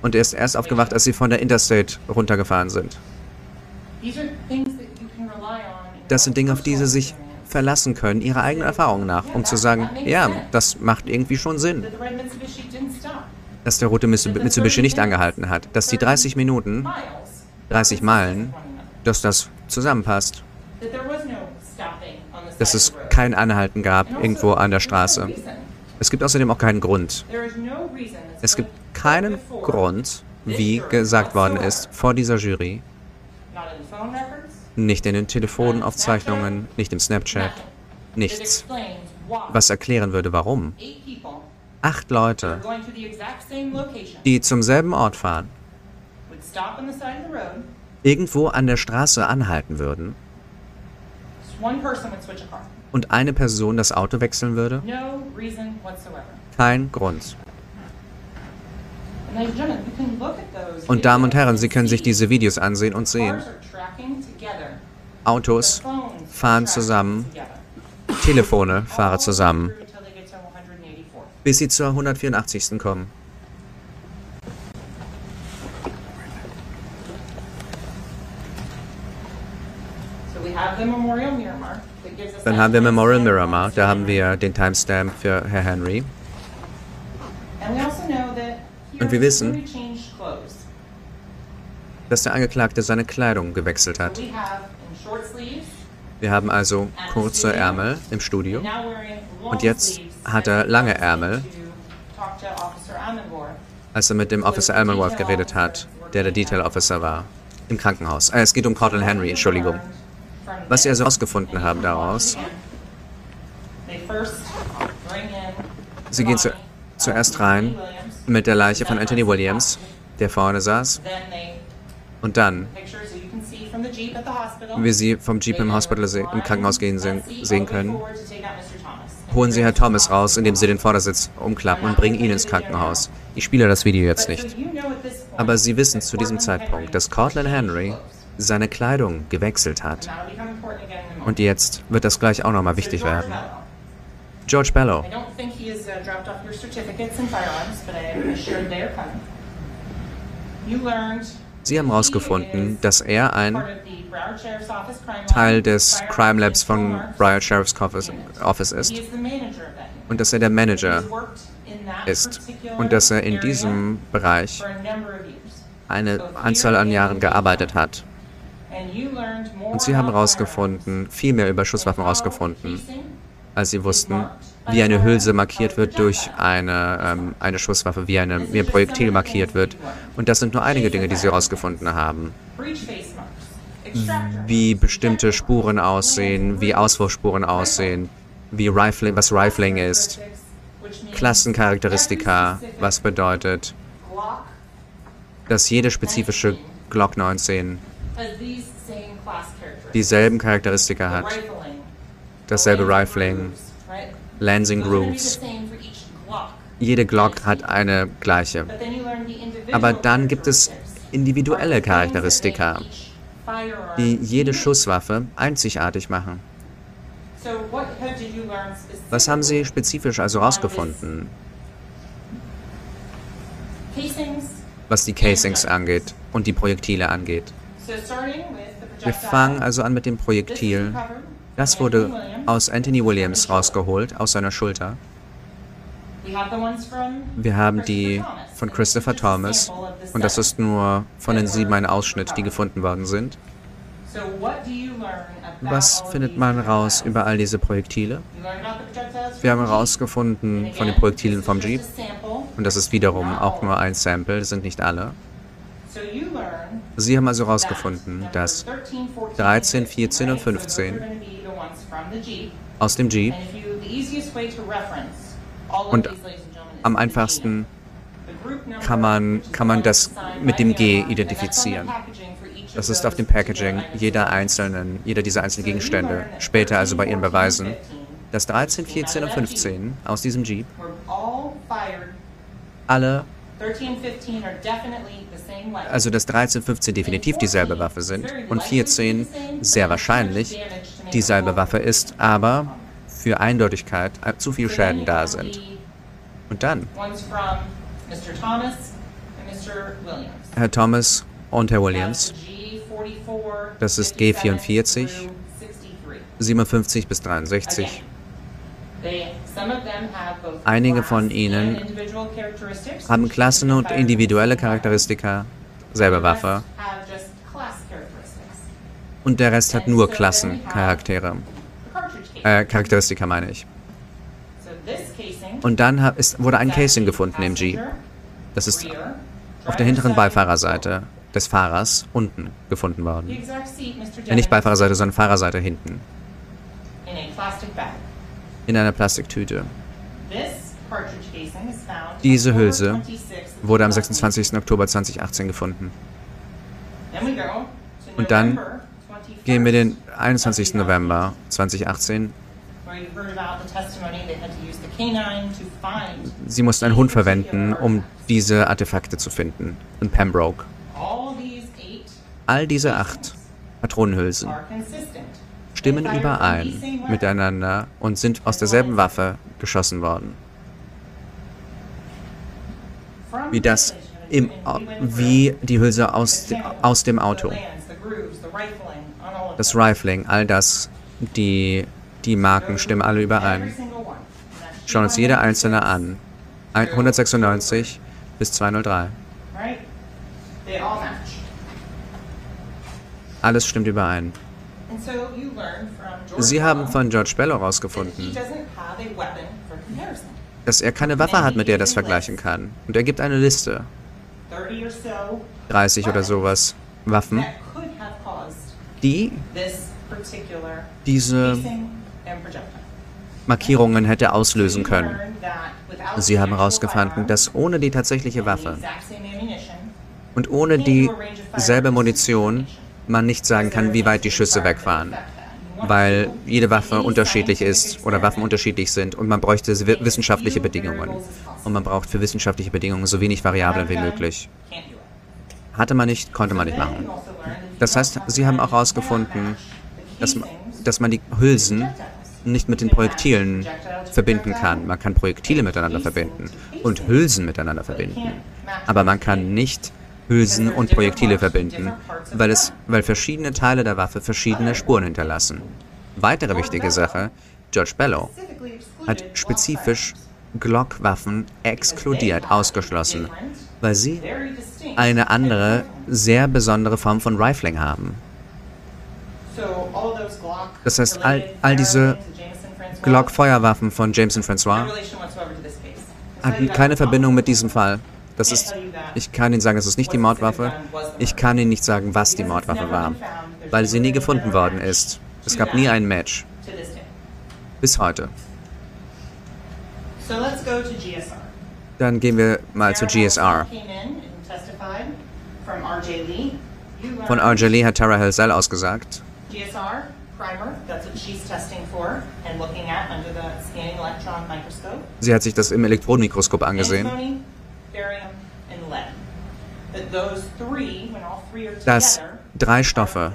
Und er ist erst aufgewacht, als sie von der Interstate runtergefahren sind. Das sind Dinge, auf die sie sich verlassen können, ihrer eigenen Erfahrung nach, um zu sagen, ja, das macht irgendwie schon Sinn. Dass der rote Mitsubishi nicht angehalten hat, dass die 30 Minuten, 30 Meilen, dass das zusammenpasst. Dass es kein Anhalten gab irgendwo an der Straße. Es gibt außerdem auch keinen Grund. Es gibt keinen Grund, wie gesagt worden ist vor dieser Jury, nicht in den Telefonaufzeichnungen, nicht im Snapchat, nichts, was erklären würde, warum. Acht Leute, die zum selben Ort fahren, irgendwo an der Straße anhalten würden und eine Person das Auto wechseln würde? Kein Grund. Und Damen und Herren, Sie können sich diese Videos ansehen und sehen. Autos fahren zusammen, Telefone fahren zusammen, bis sie zur 184. kommen. Dann haben wir Memorial Miramar, da haben wir den Timestamp für Herr Henry. Und wir wissen, dass der Angeklagte seine Kleidung gewechselt hat. Wir haben also kurze Ärmel im Studio und jetzt hat er lange Ärmel, als er mit dem Officer Almanworth geredet hat, der der Detail Officer war, im Krankenhaus. Äh, es geht um Cortland Henry, Entschuldigung. Was sie also herausgefunden haben daraus, sie gehen zu, zuerst rein mit der Leiche von Anthony Williams, der vorne saß, und dann, wie Sie vom Jeep im, Hospital im Krankenhaus gehen sehen können, holen Sie Herrn Thomas raus, indem Sie den Vordersitz umklappen und bringen ihn ins Krankenhaus. Ich spiele das Video jetzt nicht. Aber Sie wissen zu diesem Zeitpunkt, dass Cortland Henry seine Kleidung gewechselt hat. Und jetzt wird das gleich auch nochmal wichtig werden. George Bellow. Sie haben herausgefunden, dass er ein Teil des Crime Labs von Broward Sheriff's Office ist und dass er der Manager ist und dass er in diesem Bereich eine Anzahl an Jahren gearbeitet hat. Und sie haben herausgefunden, viel mehr über Schusswaffen herausgefunden, als sie wussten, wie eine Hülse markiert wird durch eine, ähm, eine Schusswaffe, wie, eine, wie ein Projektil markiert wird. Und das sind nur einige Dinge, die sie herausgefunden haben. Wie bestimmte Spuren aussehen, wie Auswurfspuren aussehen, wie Rifling, was Rifling ist, Klassencharakteristika, was bedeutet, dass jede spezifische Glock 19 dieselben Charakteristika hat. Dasselbe Rifling, Lansing Grooves. jede Glock hat eine gleiche. Aber dann gibt es individuelle Charakteristika, die jede. Schusswaffe einzigartig machen. Was haben Sie spezifisch also herausgefunden, was die Casings angeht und die Projektile angeht? Wir fangen also an mit dem Projektil. Das wurde aus Anthony Williams rausgeholt, aus seiner Schulter. Wir haben die von Christopher Thomas und das ist nur von den sieben ein Ausschnitt, die gefunden worden sind. Was findet man raus über all diese Projektile? Wir haben herausgefunden von den Projektilen vom Jeep und das ist wiederum auch nur ein Sample, das sind nicht alle. Sie haben also herausgefunden, dass 13, 14, 13, 15, 14 und right? So those 15 are gonna be the ones from the Jeep. aus dem Jeep Und am einfachsten kann man- kann man das mit dem G identifizieren. Das ist auf dem Packaging jeder einzelnen, jeder dieser einzelnen Gegenstände, später also bei 13, ihren 14, Beweisen, 15 dass 13, 14 und 15 aus diesem Jeep alle, 13, 15 are definitely the same weapon. also dass 13, 15 definitiv dieselbe Waffe sind und 14 sehr wahrscheinlich dieselbe Waffe ist, aber für Eindeutigkeit äh, zu viel Schäden da sind. Und dann. Herr Thomas und Herr Williams, That's the G44, Das ist 57 G44, through 63. 57 bis 63. Einige von ihnen haben Klassen und individuelle. Charakteristika, selbe Waffe, und der Rest hat nur Klassencharaktere. Äh, Charakteristika meine ich. Und dann ist, wurde ein Casing gefunden im Jeep. Das ist auf der hinteren Beifahrerseite des Fahrers unten gefunden worden. Äh, nicht Beifahrerseite, sondern Fahrerseite hinten. In einer Plastiktüte. Diese Hülse 26th of Wurde am 2018. 26. Oktober 2018 gefunden. Und dann November 21st, Gehen wir den 21. November 2018. where you heard about the testimony they had to use the canine to find Sie mussten einen Hund verwenden, um diese Artefakte zu finden. In Pembroke. all diese acht Patronenhülsen. Stimmen überein miteinander und sind aus derselben Waffe geschossen worden. Wie das im, wie die Hülse aus, aus dem Auto. Das. Rifling, all das, die, die Marken stimmen alle überein. Schauen uns jede 296, einzelne an. Ein- 196 bis 203. Right? They all match. Alles stimmt überein. Sie haben von George Bello herausgefunden, dass er keine Waffe hat, mit der er das vergleichen kann. Und er gibt eine Liste, 30 or so 30 oder sowas, Waffen, die diese. Markierungen hätte auslösen können. Sie haben herausgefunden, dass ohne die tatsächliche Waffe und ohne dieselbe Munition man nicht sagen kann, wie weit die Schüsse weg waren. Weil jede Waffe unterschiedlich ist oder Waffen unterschiedlich sind und man bräuchte wi- wissenschaftliche Bedingungen. Und man braucht für wissenschaftliche Bedingungen so wenig Variablen wie möglich. Hatte man nicht, konnte man nicht machen. Das heißt, Sie haben auch herausgefunden, dass, dass man die Hülsen nicht mit den Projektilen verbinden kann. Man kann Projektile miteinander verbinden und Hülsen miteinander verbinden. Aber man kann nicht Hülsen und Projektile verbinden, weil, es, weil verschiedene Teile der Waffe verschiedene Spuren hinterlassen. Weitere wichtige Sache, George Bello Specifically excluded hat spezifisch. Glock-Waffen exkludiert, ausgeschlossen, weil sie eine andere, sehr besondere Form von Rifling haben. Das heißt, all- all diese Glock-Feuerwaffen von Jameson Francois hatten keine Verbindung mit diesem Fall. Das ist, ich kann Ihnen sagen, es ist nicht die Mordwaffe. Ich kann Ihnen nicht sagen, was die Mordwaffe war, weil sie nie gefunden worden ist. Es gab nie ein Match. Bis heute. Dann gehen wir mal zu GSR. Von RJ Lee hat Tara Helsell ausgesagt. GSR primer. That's what she's testing for and looking at under the scanning electron microscope. Sie hat sich das im Elektronenmikroskop angesehen. Dass drei Stoffe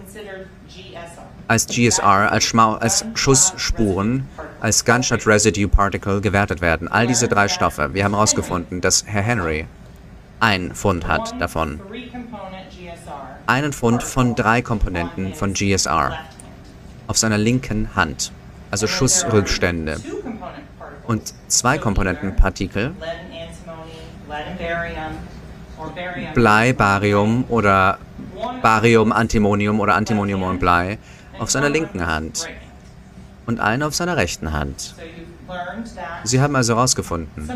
als GSR, als, Schmau als Schussspuren, als Gunshot Residue Particle gewertet werden. All diese drei Stoffe. Wir haben herausgefunden, dass Herr Henry ein Pfund hat davon. Einen Pfund von drei Komponenten von GSR auf seiner linken Hand. Also Schussrückstände. Und zwei Komponentenpartikel, Blei, Barium oder Barium, Antimonium oder Antimonium und Blei, auf seiner linken Hand und eine auf seiner rechten Hand. Sie haben also herausgefunden,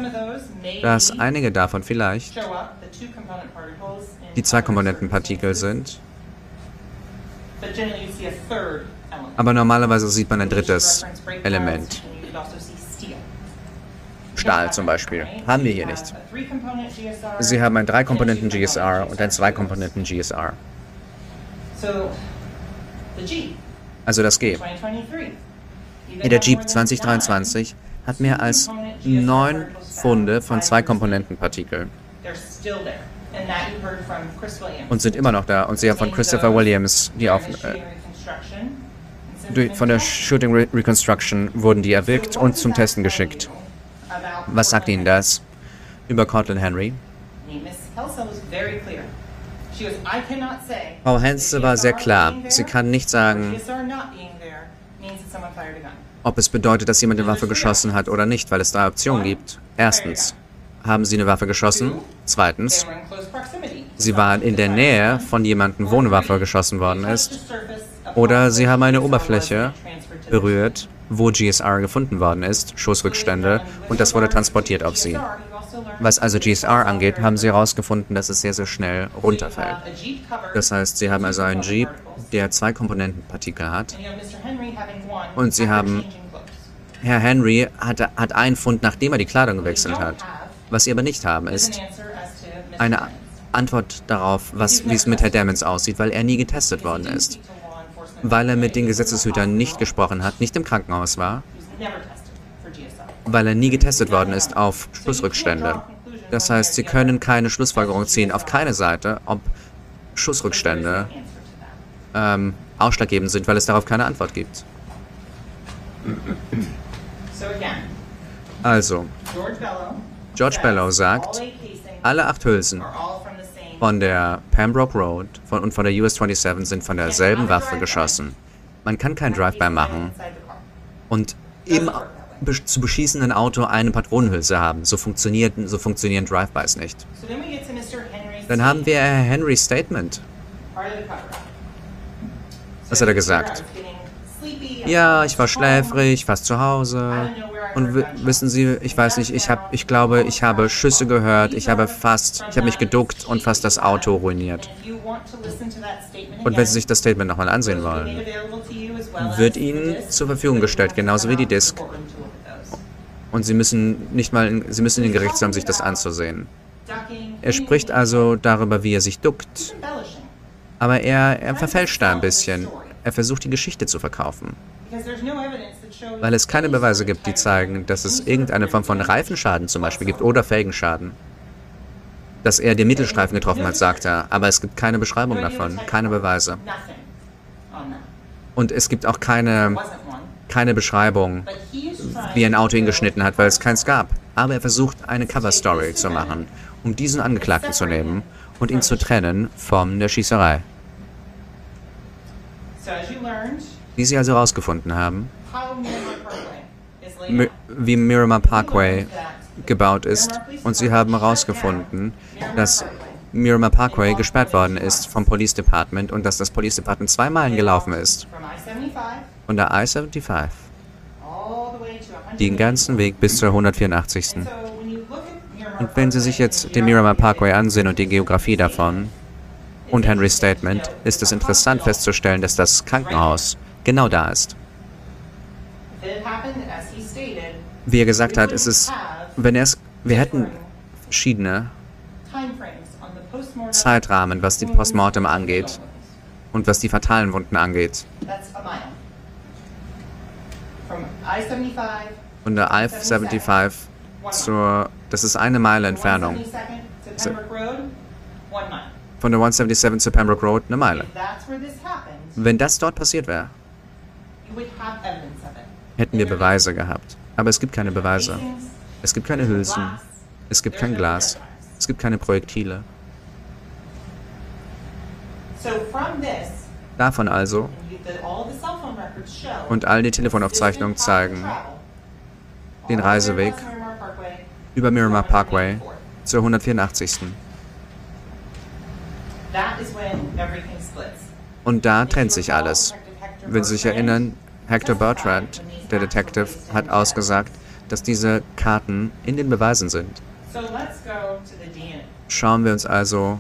dass einige davon vielleicht die zwei Komponentenpartikel sind, aber normalerweise sieht man ein drittes Element. Stahl zum Beispiel. Haben wir hier nicht. Sie haben ein Drei-Komponenten GSR und ein Zwei-Komponenten GSR. So, the Jeep, Also das G. 2023. In der Jeep 2023 hat mehr als 9 Funde von Zwei-Komponentenpartikeln und sind immer noch da. Und Sie haben von Christopher Williams die auf, äh, von der Shooting Re Reconstruction wurden die erwirkt und zum Testen geschickt. Was sagt Ihnen das über Cortland Henry? Frau Henze war sehr klar. Sie kann nicht sagen, ob es bedeutet, dass jemand eine Waffe geschossen hat oder nicht, weil es drei Optionen gibt. Erstens, haben Sie eine Waffe geschossen? Zweitens, Sie waren in der Nähe von jemandem, wo eine Waffe geschossen worden ist. Oder Sie haben eine Oberfläche berührt, wo GSR gefunden worden ist, Schussrückstände, und das wurde transportiert auf Sie. Was also GSR angeht, haben Sie herausgefunden, dass es sehr, sehr schnell runterfällt. Das heißt, Sie haben also einen Jeep, der zwei Komponentenpartikel hat. Und Sie haben- Herr Henry hatte, hat einen Fund, nachdem er die Kleidung gewechselt hat. Was Sie aber nicht haben, ist eine Antwort darauf, was, wie es mit Herrn Damons aussieht, weil er nie getestet worden ist. Weil er mit den Gesetzeshütern nicht gesprochen hat, nicht im Krankenhaus war, weil er nie getestet worden ist auf Schussrückstände. Das heißt, Sie können keine Schlussfolgerung ziehen auf keine Seite, ob Schussrückstände ähm, ausschlaggebend sind, weil es darauf keine Antwort gibt. Also, George Bellow sagt, alle acht Hülsen von der Pembroke Road von, und von der US 27 sind von derselben Waffe geschossen. Man kann kein Drive-by machen und im zu beschießenden Auto eine Patronenhülse haben. So, funktioniert, so funktionieren Drive-bys nicht. Dann haben wir Herr Henrys Statement. Was hat er gesagt? Ja, ich war schläfrig, fast zu Hause. Und wi- wissen Sie, ich weiß nicht, ich habe, ich glaube, ich habe Schüsse gehört, ich habe fast, ich habe mich geduckt und fast das Auto ruiniert. Und wenn Sie sich das Statement nochmal ansehen wollen, wird Ihnen zur Verfügung gestellt, genauso wie die Disk. Und Sie müssen nicht mal, in, Sie müssen in den Gerichtssaal, sich das anzusehen. Er spricht also darüber, wie er sich duckt, aber er, er verfälscht da ein bisschen. Er versucht die Geschichte zu verkaufen. Weil es keine Beweise gibt, die zeigen, dass es irgendeine Form von Reifenschaden zum Beispiel gibt oder Felgenschaden. Dass er den Mittelstreifen getroffen hat, sagt er, aber es gibt keine Beschreibung davon, keine Beweise. Und es gibt auch keine, keine Beschreibung, wie ein Auto ihn geschnitten hat, weil es keins gab. Aber er versucht, eine Cover-Story zu machen, um diesen Angeklagten zu nehmen und ihn zu trennen von der Schießerei. Wie Sie also herausgefunden haben, wie Miramar Parkway gebaut ist, und Sie haben herausgefunden, dass Miramar Parkway gesperrt worden ist vom Police Department und dass das Police Department zwei Meilen gelaufen ist. Von der I-75. Den ganzen Weg bis zur 184. Und wenn Sie sich jetzt den Miramar Parkway ansehen und die Geografie davon und Henrys Statement, ist es interessant festzustellen, dass das Krankenhaus genau da ist. Wie er gesagt hat, es ist, wenn er es, wir hätten verschiedene Zeitrahmen, was die Postmortem angeht und was die fatalen Wunden angeht. from I-75 Von der I-75 zur, das ist eine Meile Entfernung. 172nd to Pembroke Road, one mile. Von der 177 zu Pembroke Road eine Meile. Wenn das dort passiert wäre, hätten wir Beweise gehabt. Aber es gibt keine Beweise. Es gibt keine Hülsen. Es gibt kein Glas. Es gibt keine Projektile. Davon also und all die Telefonaufzeichnungen zeigen den Reiseweg über Miramar Parkway zur 184. That is when everything splits. Und da trennt sich alles. Wenn Sie sich erinnern, Hector Bertrand, der Detective, hat ausgesagt, dass diese Karten in den Beweisen sind. So let's go to the DNA. Schauen wir uns also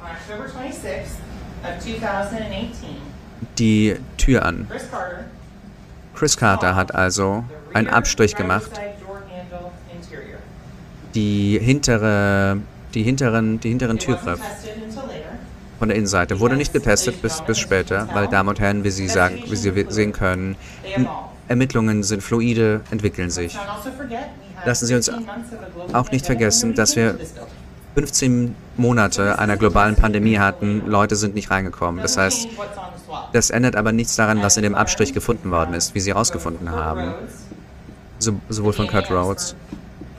On October 26th of 2018, die Tür an. Chris Carter, hat also einen Abstrich gemacht. Die hintere, die hinteren, die hinteren Türgriff. Von der Innenseite wurde nicht getestet bis, bis später, weil Damen und Herren, wie Sie sagen, wie Sie sehen können. Ermittlungen sind fluide, entwickeln sich. Lassen Sie uns 15 months of a global auch nicht vergessen, dass wir to this building. 15 Monate einer globalen Pandemie hatten, Leute sind nicht reingekommen. Das heißt, das ändert aber nichts daran, was in dem Abstrich gefunden worden ist, wie Sie herausgefunden haben. So, sowohl von Kurt Rhodes,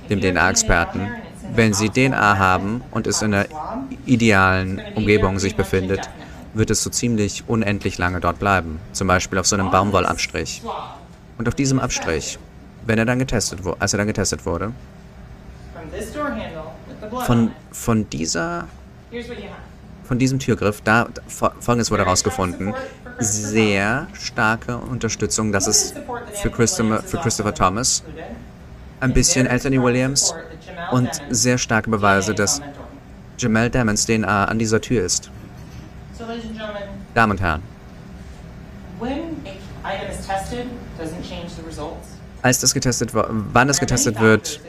dem DNA-Experten. Wenn Sie DNA haben und es in swab, idealen Umgebung sich befindet, wird es so ziemlich unendlich lange dort bleiben. Zum Beispiel auf so einem Baumwollabstrich. Und auf diesem Abstrich, wenn er dann getestet als er dann getestet wurde, von, von dieser von diesem Türgriff, da fo- folgendes wurde herausgefunden, sehr starke Unterstützung, dass es für Christopher, für Christopher Thomas, ein bisschen Anthony Williams und sehr starke Beweise, dass Jamel Damons DNA an dieser Tür ist. So, ladies and gentlemen, Damen und Herren, when a item is tested, doesn't change the results. als das getestet wann es getestet wird,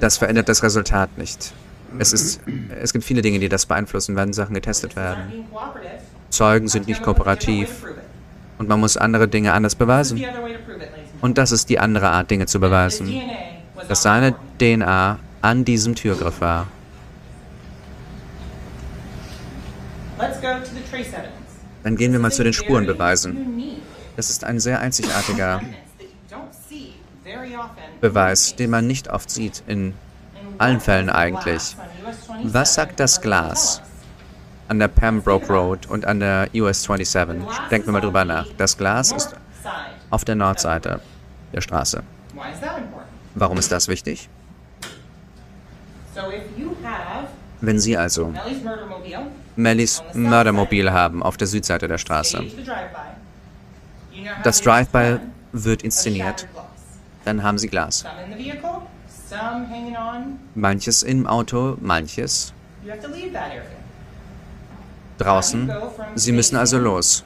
das verändert das Resultat nicht. Es, ist, es gibt viele Dinge, die das beeinflussen, wenn Sachen getestet werden. Zeugen sind nicht kooperativ und man muss andere Dinge anders beweisen. Und das ist die andere Art, Dinge zu beweisen. Dass seine DNA an diesem Türgriff war. Dann gehen wir mal zu den Spurenbeweisen. Das ist ein sehr einzigartiger Beweis, den man nicht oft sieht in allen Fällen eigentlich. Was sagt das Glas an der Pembroke Road und an der US 27? Denken wir mal drüber nach. Das Glas ist auf der Nordseite der Straße. Warum ist das wichtig? Wenn Sie also Mellys Mördermobil haben auf der Südseite der Straße, das Drive-by wird inszeniert, dann haben Sie Glas. Manches im Auto, manches draußen. Sie müssen also los.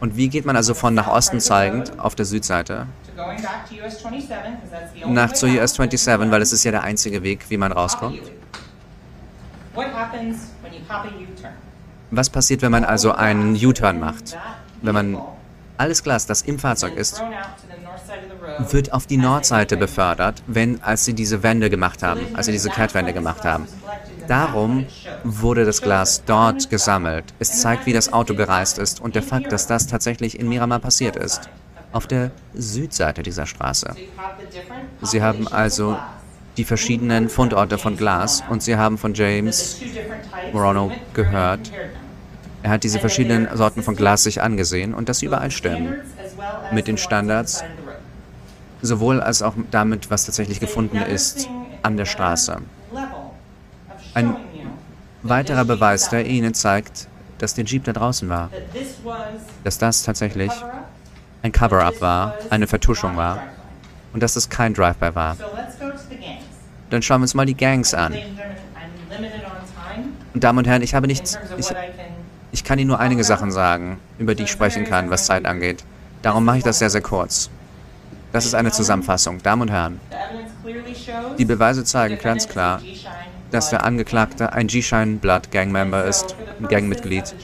Und wie geht man also von nach Osten zeigend auf der Südseite nach zur US 27, weil es ist ja der einzige Weg, wie man rauskommt? Was passiert, wenn man also einen U-Turn macht? Wenn man alles Glas, das im Fahrzeug ist, wird auf die Nordseite befördert, wenn, als sie diese Wände gemacht haben, als sie diese Kehrtwände gemacht haben. Darum wurde das Glas dort gesammelt. Es zeigt, wie das Auto gereist ist und der Fakt, dass das tatsächlich in Miramar passiert ist. Auf der Südseite dieser Straße. Sie haben also die verschiedenen Fundorte von Glas und Sie haben von James Morano gehört. Er hat diese verschiedenen Sorten von Glas sich angesehen und das übereinstimmen mit den Standards, sowohl als auch damit, was tatsächlich gefunden ist an der Straße. Ein weiterer Beweis, der Ihnen zeigt, dass der Jeep da draußen war, dass das tatsächlich ein Cover-up war, eine Vertuschung war und dass es kein Drive-by war. Dann schauen wir uns mal die Gangs an. Und Damen und Herren, ich habe nichts. Ich, ich kann Ihnen nur einige Sachen sagen, über die ich sprechen kann, was Zeit angeht. Darum mache ich das sehr, sehr kurz. Das ist eine Zusammenfassung. Damen und Herren, die Beweise zeigen ganz klar, dass der Angeklagte ein G-Shine Blood Gang Member ist, ein Gangmitglied.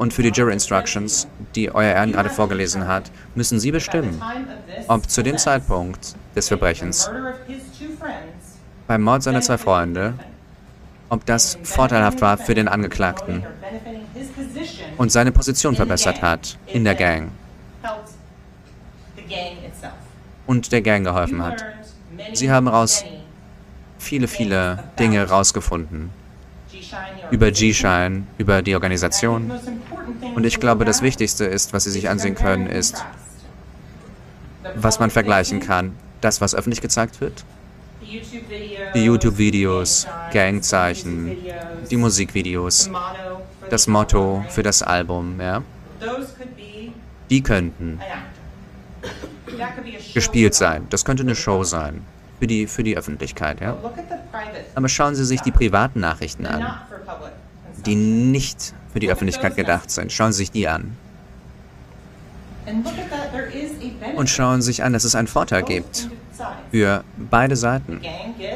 Und für die Jury Instructions, die Euer Ehren gerade vorgelesen hat, müssen Sie bestimmen, ob zu dem Zeitpunkt des Verbrechens, beim Mord seiner zwei Freunde, ob das vorteilhaft war für den Angeklagten und seine Position verbessert hat in der Gang und der Gang geholfen hat. Sie haben raus viele, viele Dinge rausgefunden über G-Shine, über die Organisation. Und ich glaube, das Wichtigste ist, was Sie sich ansehen können, ist, was man vergleichen kann. Das, was öffentlich gezeigt wird, die YouTube-Videos, Gangzeichen, die Musikvideos, das Motto für das Album, ja, die könnten gespielt sein. Das könnte eine Show sein für die, für die Öffentlichkeit, ja. Aber schauen Sie sich die privaten Nachrichten an, die nicht für die Öffentlichkeit gedacht sind. Schauen Sie sich die an. Und schauen Sie sich an, dass es einen Vorteil gibt für beide Seiten.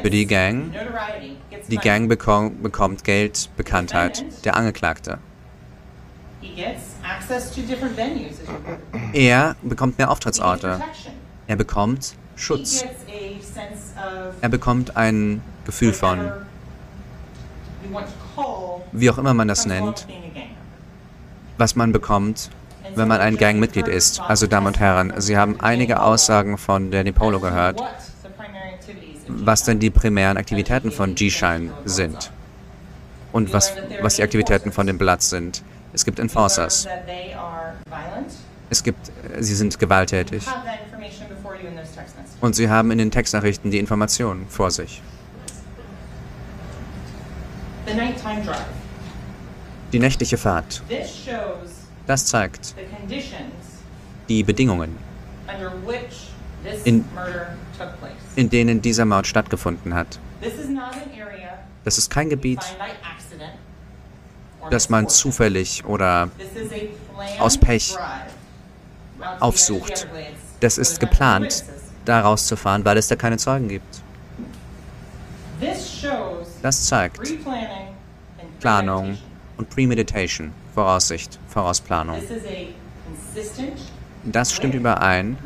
Für die Gang. Die Gang bekommt, bekommt Geld, Bekanntheit. Der Angeklagte. Er bekommt mehr Auftrittsorte. Er bekommt Schutz. Er bekommt ein Gefühl von, wie auch immer man das nennt, was man bekommt, wenn man ein Gangmitglied ist. Also Damen und Herren, Sie haben einige Aussagen von Danny Polo gehört, was denn die primären Aktivitäten von G-Shine sind und was, was die Aktivitäten von dem Blatt sind. Es gibt Enforcers. Es gibt, sie sind gewalttätig. Und sie haben in den Textnachrichten die Informationen vor sich. Die nächtliche Fahrt. Das zeigt die Bedingungen, in, in denen dieser Mord stattgefunden hat. Das ist kein Gebiet, das man zufällig oder aus Pech aufsucht. Das ist geplant, da rauszufahren, weil es da keine Zeugen gibt. Das zeigt Planung und Premeditation, Voraussicht, Vorausplanung. Das stimmt überein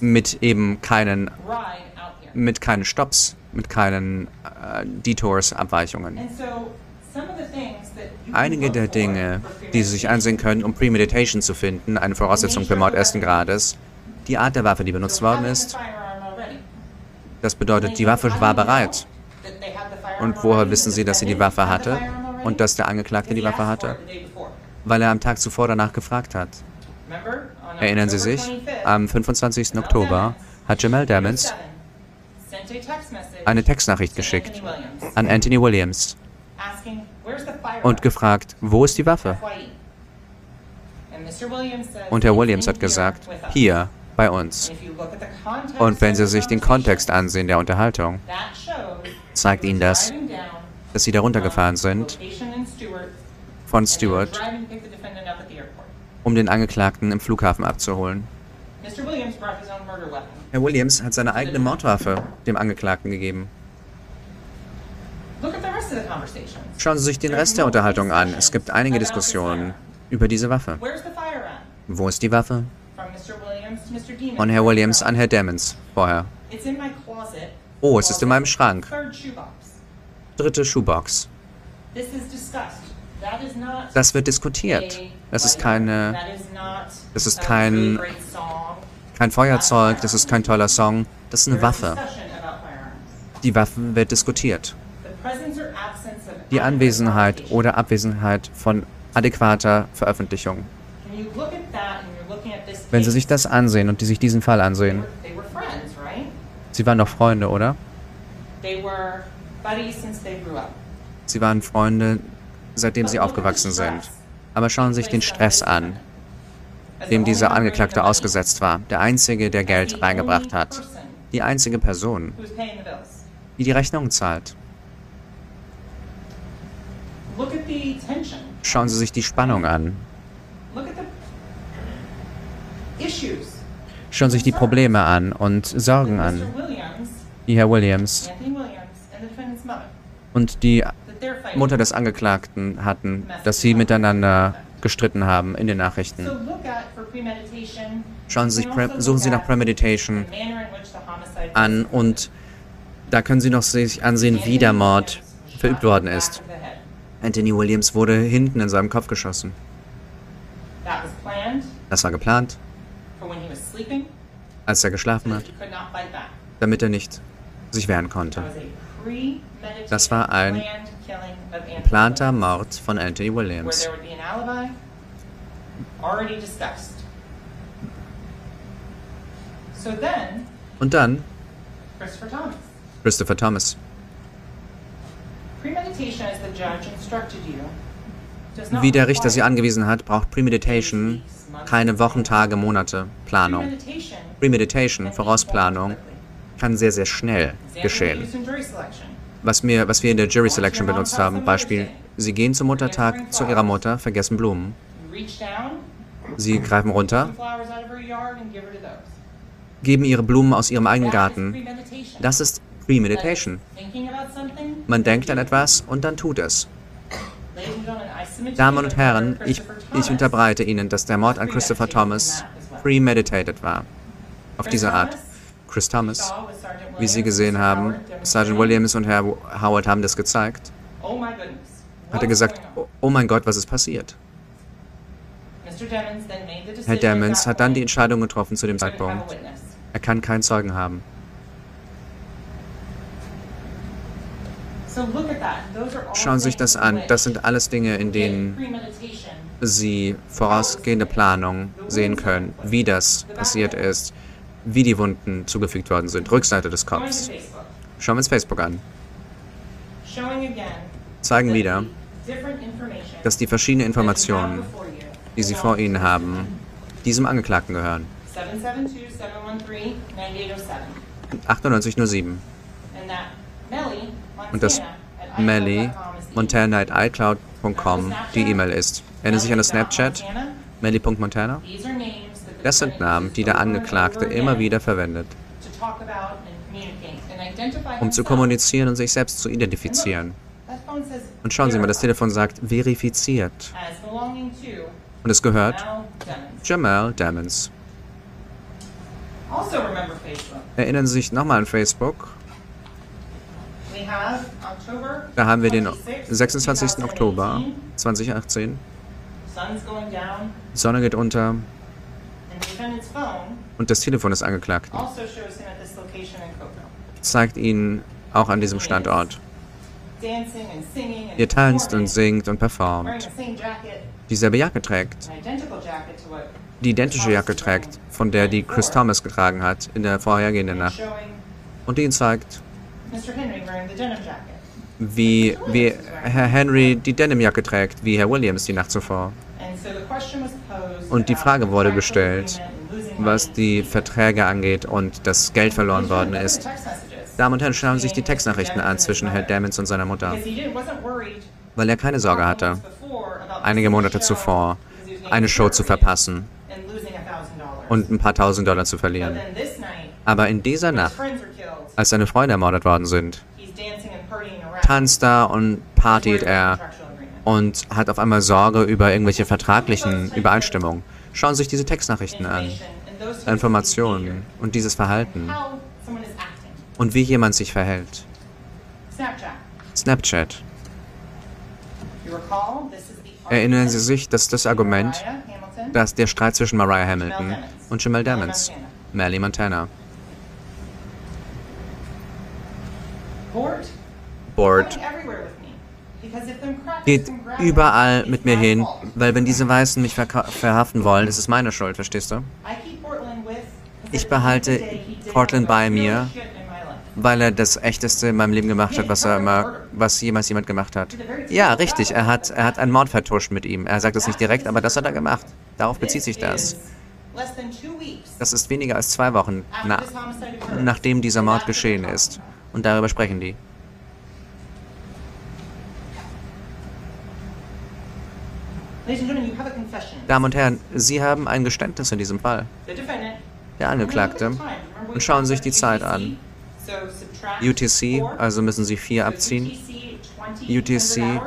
mit eben keinen, mit keinen Stops, mit keinen äh, Detours, Abweichungen. Einige der Dinge, die Sie sich ansehen können, um Premeditation zu finden, eine Voraussetzung für Mord ersten Grades, die Art der Waffe, die benutzt worden ist, das bedeutet, die Waffe war bereit. Und woher wissen Sie, dass sie die Waffe hatte und dass der Angeklagte die Waffe hatte? Weil er am Tag zuvor danach gefragt hat. Erinnern Sie sich? Am 25. Oktober hat Jamal Damons eine Textnachricht geschickt an Anthony Williams und gefragt, wo ist die Waffe? Und Herr Williams hat gesagt, hier, bei uns. Und wenn Sie sich den Kontext ansehen der Unterhaltung, zeigt Ihnen das, dass Sie darunter gefahren sind von Stewart, um den Angeklagten im Flughafen abzuholen. Herr Williams hat seine eigene Mordwaffe dem Angeklagten gegeben. Schauen Sie sich den Rest der Unterhaltung an. Es gibt einige Diskussionen über diese Waffe. Wo ist die Waffe? Von Herr Williams an Herr Demons vorher. Oh, es ist in meinem Schrank. Dritte Schuhbox. Das wird diskutiert. Das ist keine. Das ist kein. Kein Feuerzeug, das ist kein toller Song. Das ist eine Waffe. Die Waffen wird diskutiert. Die Anwesenheit oder Abwesenheit von adäquater Veröffentlichung. Wenn Sie sich das ansehen und die sich diesen Fall ansehen, Sie waren doch Freunde, oder? Sie waren Freunde, seitdem sie aufgewachsen sind. Aber schauen Sie sich den Stress an, dem dieser Angeklagte ausgesetzt war. Der einzige, der Geld reingebracht hat. Die einzige Person, die die Rechnung zahlt. Schauen Sie sich die Spannung an. Schauen Sie sich die Probleme an und Sorgen an, die Herr Williams und die. Mutter des Angeklagten hatten, dass sie miteinander gestritten haben in den Nachrichten. Schauen Sie sich, also suchen Sie nach at Premeditation an und da können Sie noch sich ansehen, wie der Mord verübt worden ist. Anthony Williams wurde hinten in seinem Kopf geschossen. Das war geplant, als er geschlafen hat, damit er nicht sich wehren konnte. Das war ein planned killing of Anthony Planter Williams, Mord von Anthony Williams. Und dann Christopher Thomas. Wie der Richter sie angewiesen hat, braucht Premeditation keine Wochen, Tage, Monate Planung. Premeditation Vorausplanung, kann sehr, sehr schnell geschehen. Was, mir, was wir in der Jury Selection benutzt haben, Beispiel, Sie gehen zum Muttertag zu Ihrer Mutter, vergessen Blumen. Sie greifen runter, geben ihre Blumen aus ihrem eigenen Garten. Das ist Premeditation. Man denkt an etwas und dann tut es. Damen und Herren, ich, ich unterbreite Ihnen, dass der Mord an Christopher Thomas premeditated war. Auf diese Art. Chris Thomas, wie Sie gesehen haben, Sergeant Williams und Herr Howard haben das gezeigt, Oh hat er gesagt, oh, mein Gott, was ist passiert? Herr that hat dann die Entscheidung getroffen zu dem Zeitpunkt. Er kann keinen Zeugen haben. Schauen Sie sich das an. Das sind alles Dinge, in denen Sie vorausgehende Planung sehen können, wie das passiert ist, wie die Wunden zugefügt worden sind. Rückseite des Kopfs. Schauen wir uns Facebook an. Zeigen wieder, dass die verschiedenen Informationen, die Sie vor Ihnen haben, diesem Angeklagten gehören. 772-713-9807. 9807. And that Melly Und das Montana at Melly Montana at iCloud.com die E-Mail ist. Erinnern Sie sich an das Snapchat? Melly.montana? Das sind Namen, die der Angeklagte immer wieder verwendet, um zu kommunizieren und sich selbst zu identifizieren. Und schauen Sie mal, das Telefon sagt verifiziert. Und es gehört. Jamal Facebook. Erinnern Sie sich nochmal an Facebook? Da haben wir den 26th, 26. Oktober 2018. 2018. Sun's going down, Sonne geht unter and the defendant's phone und das Telefon des Angeklagten also zeigt ihn auch an diesem Standort. Er tanzt und singt und performt. Dieselbe Jacke trägt. Die identische Jacke trägt, von der die Chris Thomas getragen hat in der vorhergehenden Nacht. Und die ihn zeigt, wie, wie Herr Henry die Denimjacke trägt, wie Herr Williams die Nacht zuvor. Und die Frage wurde gestellt, was die Verträge angeht und das Geld verloren worden ist. Damen und Herren, schauen Sie sich die Textnachrichten an zwischen Herr Dammons und seiner Mutter, weil er keine Sorge hatte, einige Monate zuvor eine Show zu verpassen and losing $1,000. und ein paar tausend Dollar zu verlieren. Aber in dieser Nacht, als seine Freunde ermordet worden sind, tanzt er und partiert er und hat auf einmal Sorge über irgendwelche vertraglichen Übereinstimmungen. Schauen Sie sich diese Textnachrichten an, Informationen und dieses Verhalten und wie jemand sich verhält. Snapchat. Erinnern Sie sich, dass das Argument, dass der Streit zwischen Mariah Hamilton und Jamal Jamal Dammons, Montana. Melly Montana, Board geht überall it, mit mir hin, weil wenn diese Weißen mich verhaften wollen, ist es meine Schuld, verstehst du? Ich behalte the bei mir. Weil er das Echteste in meinem Leben gemacht hat, was er immer, was jemals jemand gemacht hat. Ja, richtig, er hat, er hat einen Mord vertuscht mit ihm. Er sagt es nicht direkt, aber das hat er gemacht. Darauf bezieht sich das. Das ist weniger als zwei Wochen, na, nachdem dieser Mord geschehen ist. Und darüber sprechen die. Ladies and gentlemen, you have a confession. Damen und Herren, Sie haben ein Geständnis in diesem Fall. Der Angeklagte. Und schauen sich die Zeit an. UTC, also müssen Sie vier abziehen. UTC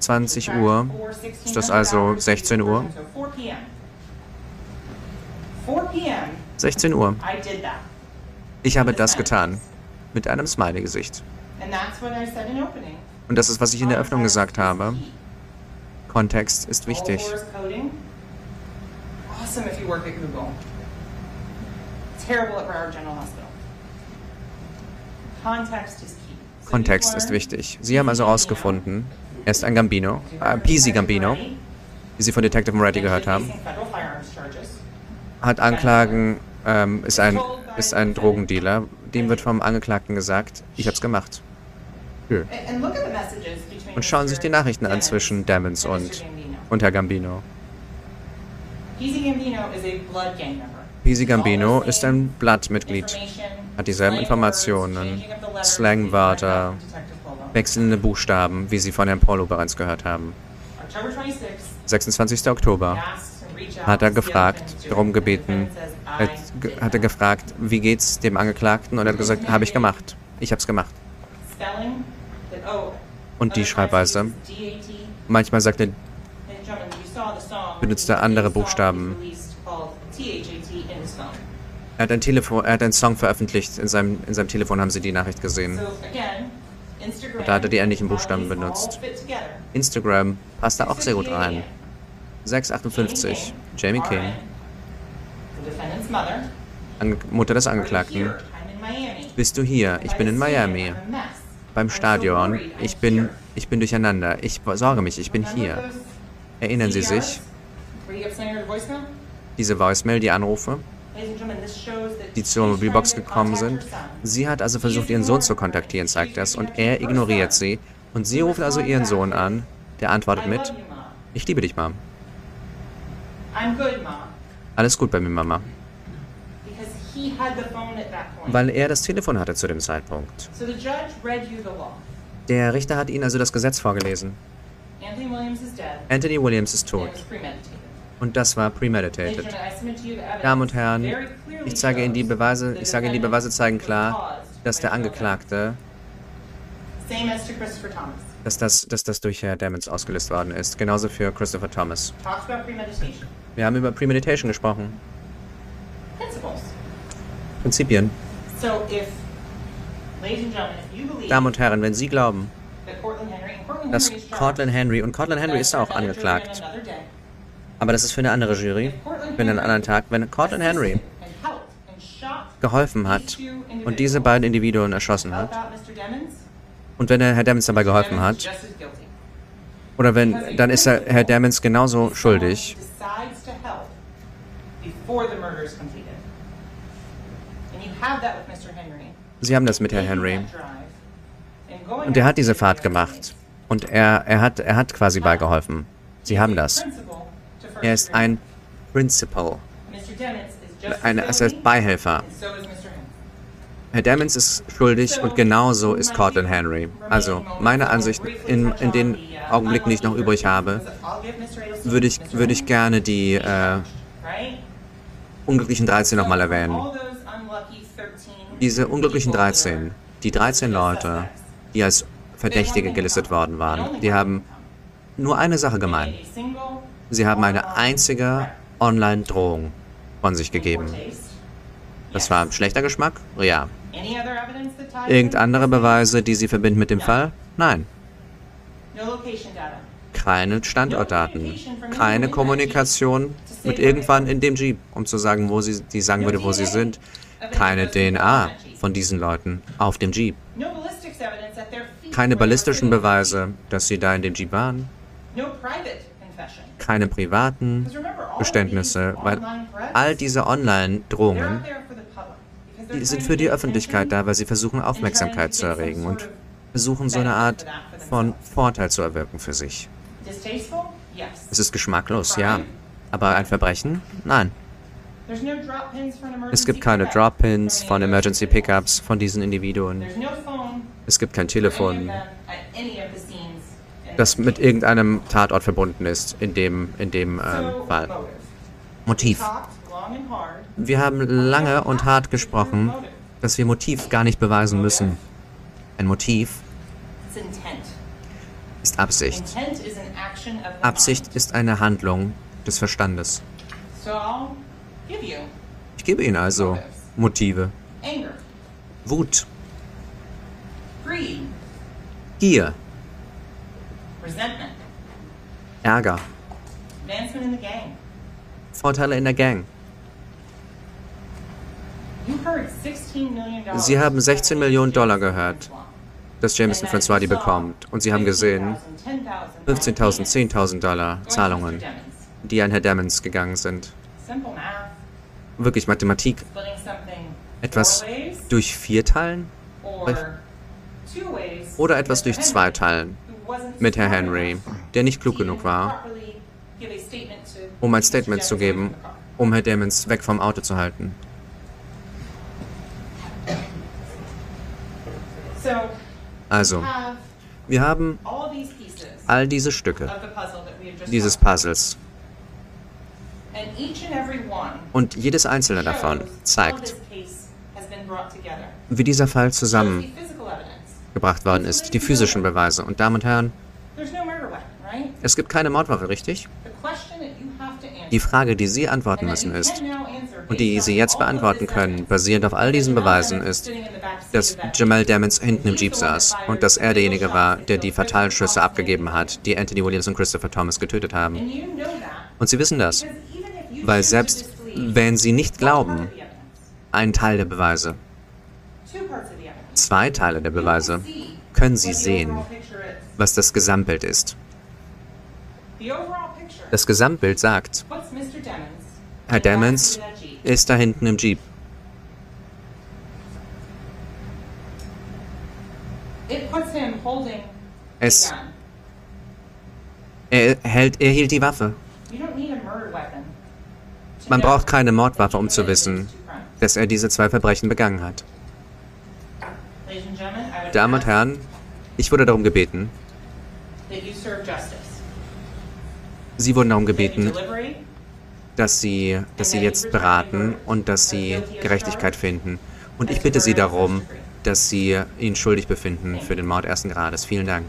20 Uhr. Ist das also 16 Uhr? 16 Uhr. Ich habe das getan. Mit einem Smiley-Gesicht. Und das ist, was ich in der Öffnung gesagt habe. Kontext ist wichtig. Awesome if you work at Google. Terrible at Broward General Hospital. Context is key. Kontext ist wichtig. Sie haben also herausgefunden, er ist ein Gambino, äh, Peasy Gambino, wie Sie von Detective Moretti gehört haben, hat Anklagen, ähm, ist ein, ist ein Drogendealer. Dem wird vom Angeklagten gesagt, ich hab's gemacht. Nö. And look at the messages between Und schauen sich die Nachrichten an zwischen Demons und, und Herr Gambino. Peasy Gambino is a blood gang member. Peasy Gambino ist ein Blattmitglied, hat dieselben Informationen, Slangwörter, wechselnde Buchstaben, wie Sie von Herrn Polo bereits gehört haben. 26. Oktober hat er gefragt, darum gebeten, hat, er gefragt, wie geht's dem Angeklagten und er hat gesagt, habe ich gemacht. Ich hab's gemacht. Und die Schreibweise. Manchmal sagt er, benutzt er andere Buchstaben. Er hat ein Telefon, er hat einen Song veröffentlicht, in seinem, in seinem Telefon haben Sie die Nachricht gesehen. Und da hat er die ähnlichen Buchstaben benutzt. Instagram passt da auch sehr gut rein. 658, Jamie King, Ange Mutter des Angeklagten. Bist du hier? Ich bin in Miami. Beim Stadion. Ich bin, ich bin durcheinander. Ich sorge mich, ich bin hier. Erinnern Sie sich? Diese Voicemail, die Anrufe, die zur Mobilbox gekommen sind. Sie hat also versucht, ihren Sohn zu kontaktieren, sagt das, und er ignoriert sie. Und sie ruft also ihren Sohn an, der antwortet mit, ich liebe dich, Mom. Alles gut bei mir, Mama. Weil er das Telefon hatte zu dem Zeitpunkt. Der Richter hat ihnen also das Gesetz vorgelesen. Anthony Williams ist tot. Und das war premeditated. Damen und Herren, ich zeige Ihnen die Beweise, ich sage Ihnen, die Beweise zeigen klar, dass der Angeklagte, dass das, dass das durch Herr Demons ausgelöst worden ist. Genauso für Christopher Thomas. Wir haben über Premeditation gesprochen. Principles. Prinzipien. So if, ladies and gentlemen, if you believe Damen und Herren, wenn Sie glauben, dass Cortland Henry, und Cortland Henry ist auch angeklagt. Aber das ist für eine andere Jury, für einen anderen Tag, wenn Henry helped and shot geholfen hat und diese beiden Individuen erschossen hat, und wenn er Herr Demons dabei geholfen hat, oder wenn, dann ist er Herr Demons genauso schuldig. Henry. Sie haben das mit Herrn Henry. Und er hat diese Fahrt gemacht. Und er, er, hat, er hat quasi beigeholfen. Sie haben das. Er ist ein Principal, ein, as er guilty, ist Beihilfer. and so is Mr. Henry. Herr Demons ist schuldig und genauso ist Cortland Henry. Also, meiner Ansicht, in, in den Augenblicken, die ich noch übrig habe, würde ich, würde ich gerne die äh, unglücklichen 13 nochmal erwähnen. Diese unglücklichen 13, die 13 Leute, die als Verdächtige gelistet worden waren, die haben nur eine Sache gemein. Sie haben eine einzige Online-Drohung von sich gegeben. Das war schlechter Geschmack? Ja. Irgend andere Beweise, die sie verbinden mit dem Fall? Nein. Keine Standortdaten. Keine Kommunikation mit irgendwann in dem Jeep, um zu sagen, wo sie, die sagen würde, wo sie sind. Keine DNA von diesen Leuten auf dem Jeep. Keine ballistischen Beweise, dass sie da in dem Jeep waren. Keine privaten Geständnisse, weil all diese Online-Drohungen, die sind für die Öffentlichkeit da, weil sie versuchen, Aufmerksamkeit zu erregen und versuchen, so eine Art von Vorteil zu erwirken für sich. Es ist geschmacklos, ja. Aber ein Verbrechen? Nein. Es gibt keine Drop-Pins von Emergency Pickups von diesen Individuen. Es gibt kein Telefon, das mit irgendeinem Tatort verbunden ist, in dem, in dem ähm, Fall. Motiv. Wir haben lange und hart gesprochen, dass wir Motiv gar nicht beweisen müssen. Ein Motiv ist Absicht. Absicht ist eine Handlung des Verstandes. So I'll give you Ich gebe Ihnen also Motive. anger, Wut, Gier, resentment, Ärger, advancement in the gang. Vorteile in der Gang. You heard 16 million dollars Sie haben 16 Millionen Dollar gehört, das Jameson Francois you bekommt. Und Sie haben gesehen, 15.000, 15.000, 10.000 Dollar. Zahlungen, die an Herr Demmons gegangen sind. Wirklich Mathematik. Etwas durch vier teilen oder etwas durch zwei teilen mit Herr Henry, der nicht klug genug war, um ein. Statement zu geben, um Herr Demmons weg vom Auto zu halten. So Also, wir haben all diese Stücke dieses. Puzzles und jedes einzelne davon zeigt, wie dieser Fall Shows evidence. worden ist, die physischen Beweise. Und Damen und Herren, es gibt keine Mordwaffe, richtig? Die Frage, die Sie antworten müssen, ist, und die Sie jetzt beantworten können, basierend auf all diesen Beweisen, ist, dass Jamal Jeep. Demmons hinten im Jeep saß und dass er derjenige war, der die fatalen Schüsse abgegeben hat, die Anthony Williams und Christopher Thomas getötet haben. Und Sie wissen das, weil selbst wenn Sie nicht glauben, einen Teil der Beweise, zwei Teile der Beweise, können Sie sehen, was das Gesamtbild ist. Das Gesamtbild sagt, Herr Jeep. ist da hinten im Jeep. Es-. Er, hält, er hielt die Waffe. Man braucht keine Mordwaffe, um zu wissen, dass er diese zwei Verbrechen begangen hat. Ladies and gentlemen, I would Damen und Herren, ich wurde darum gebeten. Sie wurden darum gebeten, dass Sie, dass Sie jetzt beraten und dass Sie Gerechtigkeit finden. Und ich bitte Sie darum, dass Sie ihn schuldig befinden für den Mord ersten Grades. Vielen Dank.